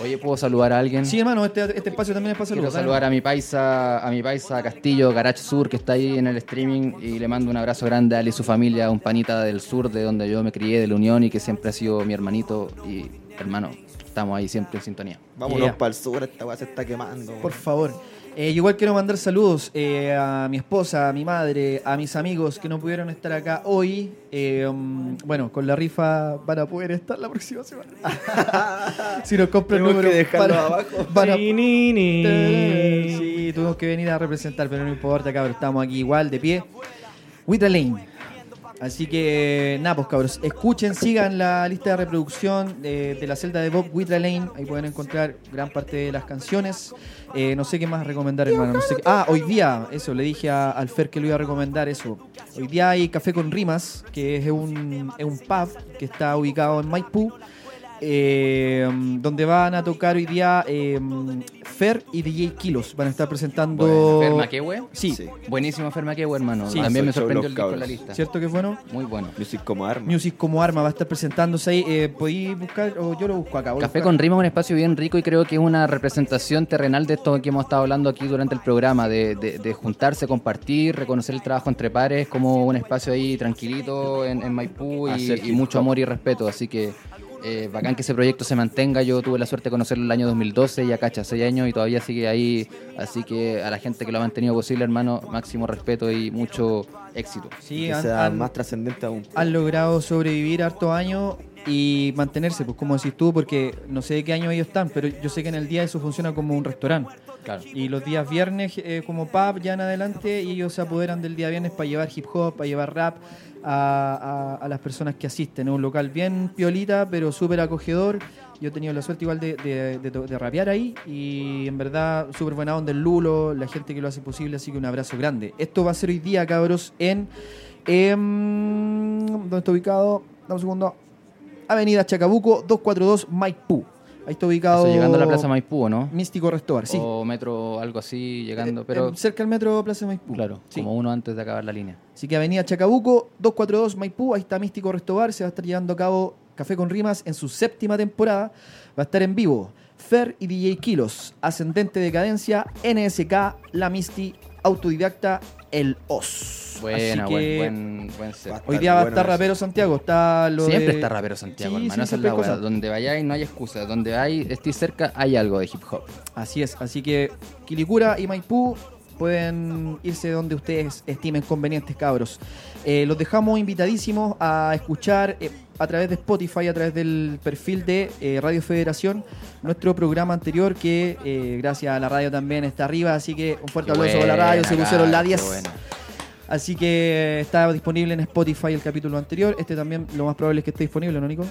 [SPEAKER 4] Oye, ¿puedo saludar a alguien?
[SPEAKER 2] Sí, hermano, este, este espacio también es para
[SPEAKER 4] Quiero
[SPEAKER 2] saludos.
[SPEAKER 4] saludar a mi paisa, a mi paisa Castillo, Garage Sur, que está ahí en el streaming, y le mando un abrazo grande a él y su familia, un panita del sur, de donde yo me crié, de la Unión, y que siempre ha sido mi hermanito y hermano. Estamos ahí siempre en sintonía.
[SPEAKER 5] Vámonos
[SPEAKER 2] Yeah.
[SPEAKER 5] para el sur, esta weá se está quemando.
[SPEAKER 2] Por favor. Eh, igual quiero mandar saludos eh, a mi esposa, a mi madre, a mis amigos que no pudieron estar acá hoy. Eh, um, bueno, con la rifa van a poder estar la próxima semana. si nos compran el número.
[SPEAKER 5] que dejarlo
[SPEAKER 2] van a-
[SPEAKER 5] abajo.
[SPEAKER 2] van a-
[SPEAKER 3] Sí, ni, ni.
[SPEAKER 2] Sí, tuvimos que venir a representar, pero no importa, cabros. Estamos aquí igual, de pie. Witra Lane. Así que, nada, pues cabros, escuchen, sigan la lista de reproducción de, de la celda de Bob Lane. Ahí pueden encontrar gran parte de las canciones. Eh, no sé qué más recomendar, hermano. No sé qué- Ah, hoy día, eso, le dije a- al Fer que lo iba a recomendar eso. Hoy día hay Café con Rimas, que es un, es un pub que está ubicado en Maipú. Eh, donde van a tocar hoy día eh, Fer y DJ Kilos. Van a estar presentando.
[SPEAKER 4] Bueno, Fer Maquehue.
[SPEAKER 2] Sí.
[SPEAKER 4] Buenísimo Fer Maquehue, hermano.
[SPEAKER 2] Sí.
[SPEAKER 4] También me sorprendió el disco en la lista.
[SPEAKER 2] ¿Cierto que es bueno?
[SPEAKER 4] Muy bueno.
[SPEAKER 5] Music como arma.
[SPEAKER 2] Music como arma va a estar presentándose ahí. Eh, ¿Podéis buscar o yo lo busco acá?
[SPEAKER 4] Café
[SPEAKER 2] buscar.
[SPEAKER 4] con Rima es un espacio bien rico y creo que es una representación terrenal de esto que hemos estado hablando aquí durante el programa, de, de- de juntarse, compartir, reconocer el trabajo entre pares, como un espacio ahí tranquilito en, en Maipú y, mucho amor y respeto. Así que eh, bacán que ese proyecto se mantenga. Yo tuve la suerte de conocerlo el año 2012, ya cacha, 6 años y todavía sigue ahí. Así que a la gente que lo ha mantenido posible, hermano, máximo respeto y mucho éxito.
[SPEAKER 2] Sí,
[SPEAKER 5] que
[SPEAKER 2] han,
[SPEAKER 5] sea
[SPEAKER 2] han-
[SPEAKER 5] más trascendente aún.
[SPEAKER 2] han logrado sobrevivir hartos años y mantenerse, pues como decís tú, porque no sé de qué año ellos están, pero yo sé que en el día eso funciona como un restaurante.
[SPEAKER 4] Claro.
[SPEAKER 2] Y los días viernes eh, como pub ya en adelante y ellos se apoderan del día viernes para llevar hip hop, para llevar rap a, las personas que asisten. Es un local bien piolita, pero súper acogedor. Yo he tenido la suerte igual de, de, de rapear ahí y en verdad súper buena onda el Lulo, la gente que lo hace posible, así que un abrazo grande. Esto va a ser hoy día, cabros, en... em, ¿Dónde está ubicado? Dame un segundo. Avenida Chacabuco, 242 Maipú. Ahí está ubicado...
[SPEAKER 4] Eso, llegando a la Plaza Maipú, ¿o ¿no?
[SPEAKER 2] Místico Restobar, sí.
[SPEAKER 4] O metro, algo así, llegando, pero
[SPEAKER 2] Eh, cerca del metro Plaza Maipú.
[SPEAKER 4] claro,
[SPEAKER 2] Sí.
[SPEAKER 4] como uno antes de acabar la línea.
[SPEAKER 2] Así que Avenida Chacabuco, 242 Maipú, ahí está Místico Restobar, se va a estar llevando a cabo Café con Rimas en su séptima temporada. Va a estar en vivo Fer y DJ Kilos, Ascendente Decadencia, NSK, La Misti, Autodidacta, El Os.
[SPEAKER 4] Buena,
[SPEAKER 2] Así
[SPEAKER 4] buen,
[SPEAKER 2] que
[SPEAKER 4] buen, buen set.
[SPEAKER 2] hoy día va a
[SPEAKER 5] bueno
[SPEAKER 2] estar
[SPEAKER 5] eso.
[SPEAKER 2] Rapero Santiago, está lo
[SPEAKER 4] Siempre
[SPEAKER 2] de-
[SPEAKER 4] está rapero Santiago,
[SPEAKER 2] Sí,
[SPEAKER 4] hermano.
[SPEAKER 2] sí,
[SPEAKER 4] Esa es
[SPEAKER 2] siempre
[SPEAKER 4] la
[SPEAKER 2] cosas.
[SPEAKER 4] Donde vayáis no hay excusa. Donde hay, estéis cerca, hay algo de hip hop.
[SPEAKER 2] Así es, así que Quilicura y Maipú pueden irse donde ustedes estimen convenientes, cabros. Eh, los dejamos invitadísimos a escuchar eh, a través de Spotify, a través del perfil de eh, Radio Federación, nuestro programa anterior que eh, gracias a la radio también está arriba, así que un fuerte
[SPEAKER 4] Qué
[SPEAKER 2] aplauso para la radio, se pusieron la
[SPEAKER 4] cabros,
[SPEAKER 2] 10.
[SPEAKER 4] qué buena.
[SPEAKER 2] Así que está disponible en Spotify el capítulo anterior, este también lo más probable es que esté disponible, ¿no, Nico?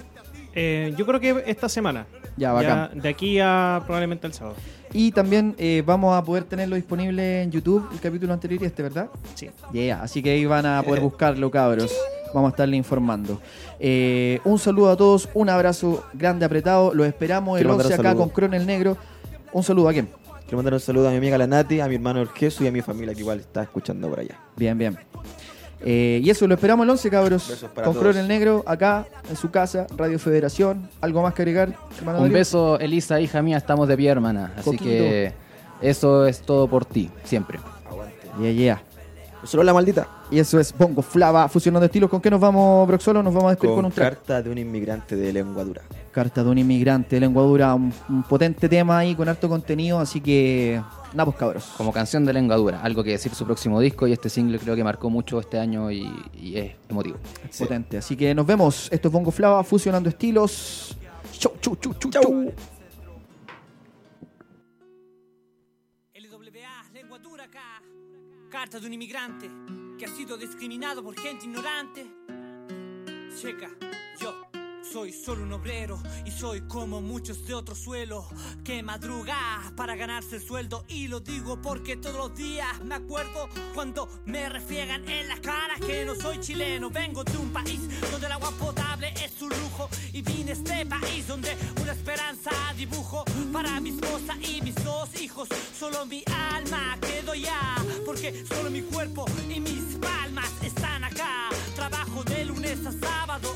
[SPEAKER 3] Eh, yo creo que esta semana.
[SPEAKER 2] Ya, bacán.
[SPEAKER 3] de aquí a probablemente el sábado.
[SPEAKER 2] Y también eh, vamos a poder tenerlo disponible en YouTube, el capítulo anterior y este, ¿verdad?
[SPEAKER 3] Sí.
[SPEAKER 2] Yeah, así que ahí van a poder buscarlo, cabros. Vamos a estarle informando. Eh, un saludo a todos, un abrazo grande, apretado. Los esperamos el
[SPEAKER 5] Quiero mandar
[SPEAKER 2] 11
[SPEAKER 5] un
[SPEAKER 2] acá con Cronel Negro. Un saludo a quién?
[SPEAKER 5] Quiero mandar un saludo a mi amiga la Nati, a mi hermano el Jesús y a mi familia que igual está escuchando por allá.
[SPEAKER 2] Bien, bien. Eh, y eso, lo esperamos el 11, cabros.
[SPEAKER 5] Besos para
[SPEAKER 2] Con. Cronel Negro, acá, en su casa, Radio Federación. ¿Algo más que agregar, hermano
[SPEAKER 4] Un
[SPEAKER 2] Darío?
[SPEAKER 4] beso, Elisa, hija mía. Estamos de pie, hermana. Así
[SPEAKER 2] Coquito.
[SPEAKER 4] que eso es todo por ti, siempre.
[SPEAKER 2] Yeah, yeah.
[SPEAKER 5] Solo la maldita.
[SPEAKER 2] Y eso es Bongo Flava, fusionando estilos. ¿Con qué nos vamos, Broxolo? Nos vamos a despedir con,
[SPEAKER 5] Con
[SPEAKER 2] un track.
[SPEAKER 5] carta de un inmigrante de lengua dura.
[SPEAKER 2] Carta de un inmigrante de lengua dura, un, un potente tema ahí con harto contenido, así que nada pues cabros.
[SPEAKER 4] Como canción de lengua dura. Algo que decir su próximo disco y este single creo que marcó mucho este año y, y es emotivo.
[SPEAKER 2] Potente. Así que nos vemos. Esto es Bongo Flava, fusionando estilos. Chau, chau, chau, chau, chau.
[SPEAKER 13] Carta de un inmigrante que ha sido discriminado por gente ignorante. Checa, yo soy solo un obrero y soy como muchos de otro suelo que madruga para ganarse el sueldo. Y lo digo porque todos los días me acuerdo cuando me refriegan en la cara que no soy chileno, vengo de un país donde el agua potable es un lujo y vine a este país donde una esperanza dibujo para mi esposa y mis dos hijos, solo mi alma quedo ya porque solo mi cuerpo y mis palmas están acá, trabajo de lunes a sábado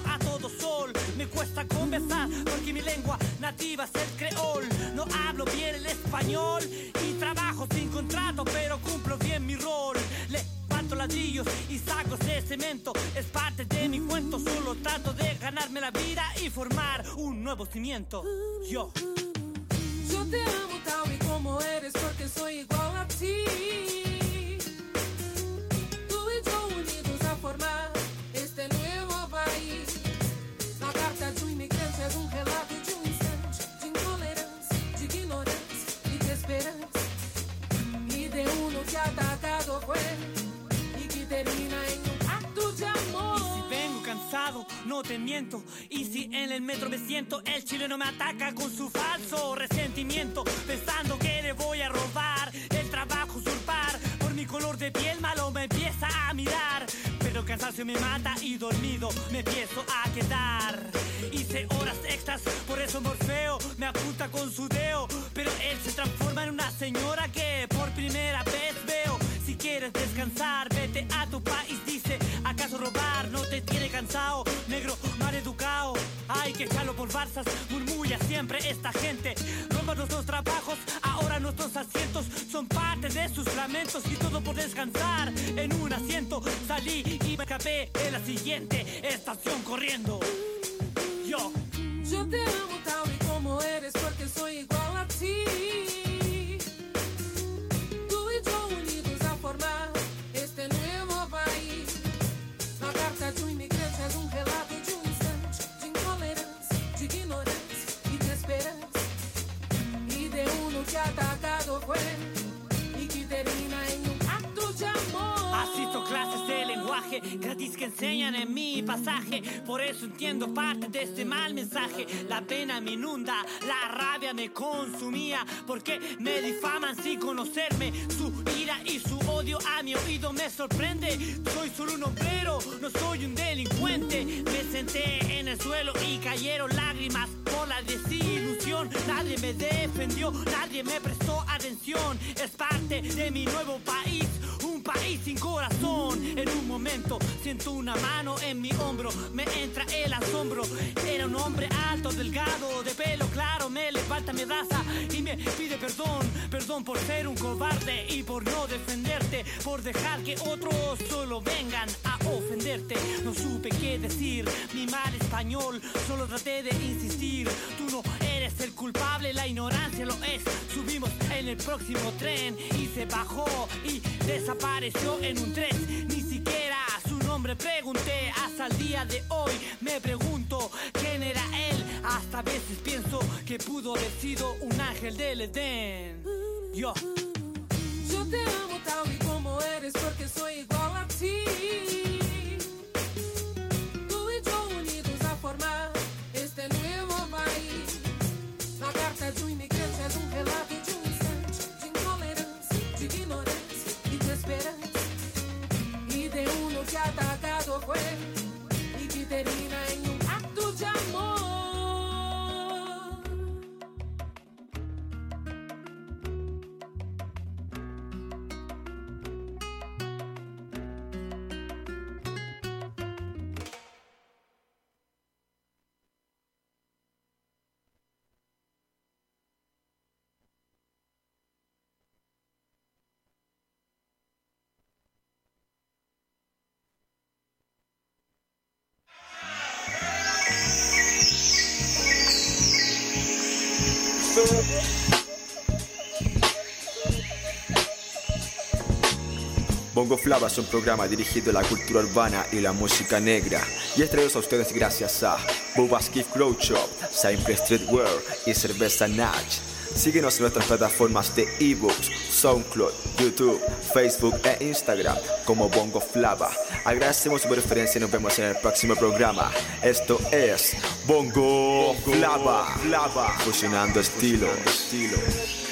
[SPEAKER 13] cuesta conversar porque mi lengua nativa es el creol, no hablo bien el español y trabajo sin contrato pero cumplo bien mi rol, levanto ladrillos y sacos de cemento, es parte de mi cuento, solo trato de ganarme la vida y formar un nuevo cimiento, yo.
[SPEAKER 14] Yo te amo tal y como eres porque soy igual a ti.
[SPEAKER 13] Te miento. Y si en el metro me siento, el chileno me ataca con su falso resentimiento. Pensando que le voy a robar el trabajo, usurpar. Por mi color de piel malo me empieza a mirar. Pero cansancio me mata y dormido me empiezo a quedar. Hice horas extras, por eso Morfeo me apunta con su dedo. Pero él se transforma en una señora que por primera vez veo. Si quieres descansar, vete a tu país, dice. ¿Acaso robar no te tiene cansado? Por farsas, murmulla siempre esta gente. Roba nuestros trabajos, ahora nuestros asientos son parte de sus lamentos. Y todo por descansar en un asiento. Salí y me escapé en la siguiente estación corriendo. Yo.
[SPEAKER 14] Yo te amo tal como eres porque soy igual
[SPEAKER 13] gratis que enseñan en mi pasaje. Por eso entiendo parte de este mal mensaje. La pena me inunda, la rabia me consumía. Porque me difaman sin conocerme. Su ira y su odio a mi oído me sorprende. Soy solo un obrero, no soy un delincuente. Me senté en el suelo y cayeron lágrimas por la desilusión. Nadie me defendió, nadie me prestó atención. Es parte de mi nuevo país. País sin corazón. En un momento siento una mano en mi hombro. Me entra el asombro. Era un hombre alto, delgado, de pelo claro. Me levanta, me abraza y me pide perdón. Perdón por ser un cobarde y por no defenderte. Por dejar que otros solo vengan a ofenderte. No supe qué decir. Mi mal español, solo traté de insistir. Tú no el culpable, la ignorancia lo es. Subimos en el próximo tren y se bajó y desapareció en un tren. Ni siquiera su nombre pregunté hasta el día de hoy. Me pregunto quién era él. Hasta a veces pienso que pudo haber sido un ángel del Edén. Yo.
[SPEAKER 14] Yo te amo tal y como eres porque soy igual
[SPEAKER 1] Bongo Flava es un programa dirigido a la cultura urbana y la música negra y es traído a ustedes gracias a Bubas Gift Grow Shop, Simple Streetwear y Cerveza Natch. Síguenos en nuestras plataformas de ebooks, SoundCloud, YouTube, Facebook e Instagram como Bongo Flava. Agradecemos su preferencia y nos vemos en el próximo programa. Esto es Bongo, Bongo Flava, fusionando, fusionando estilos.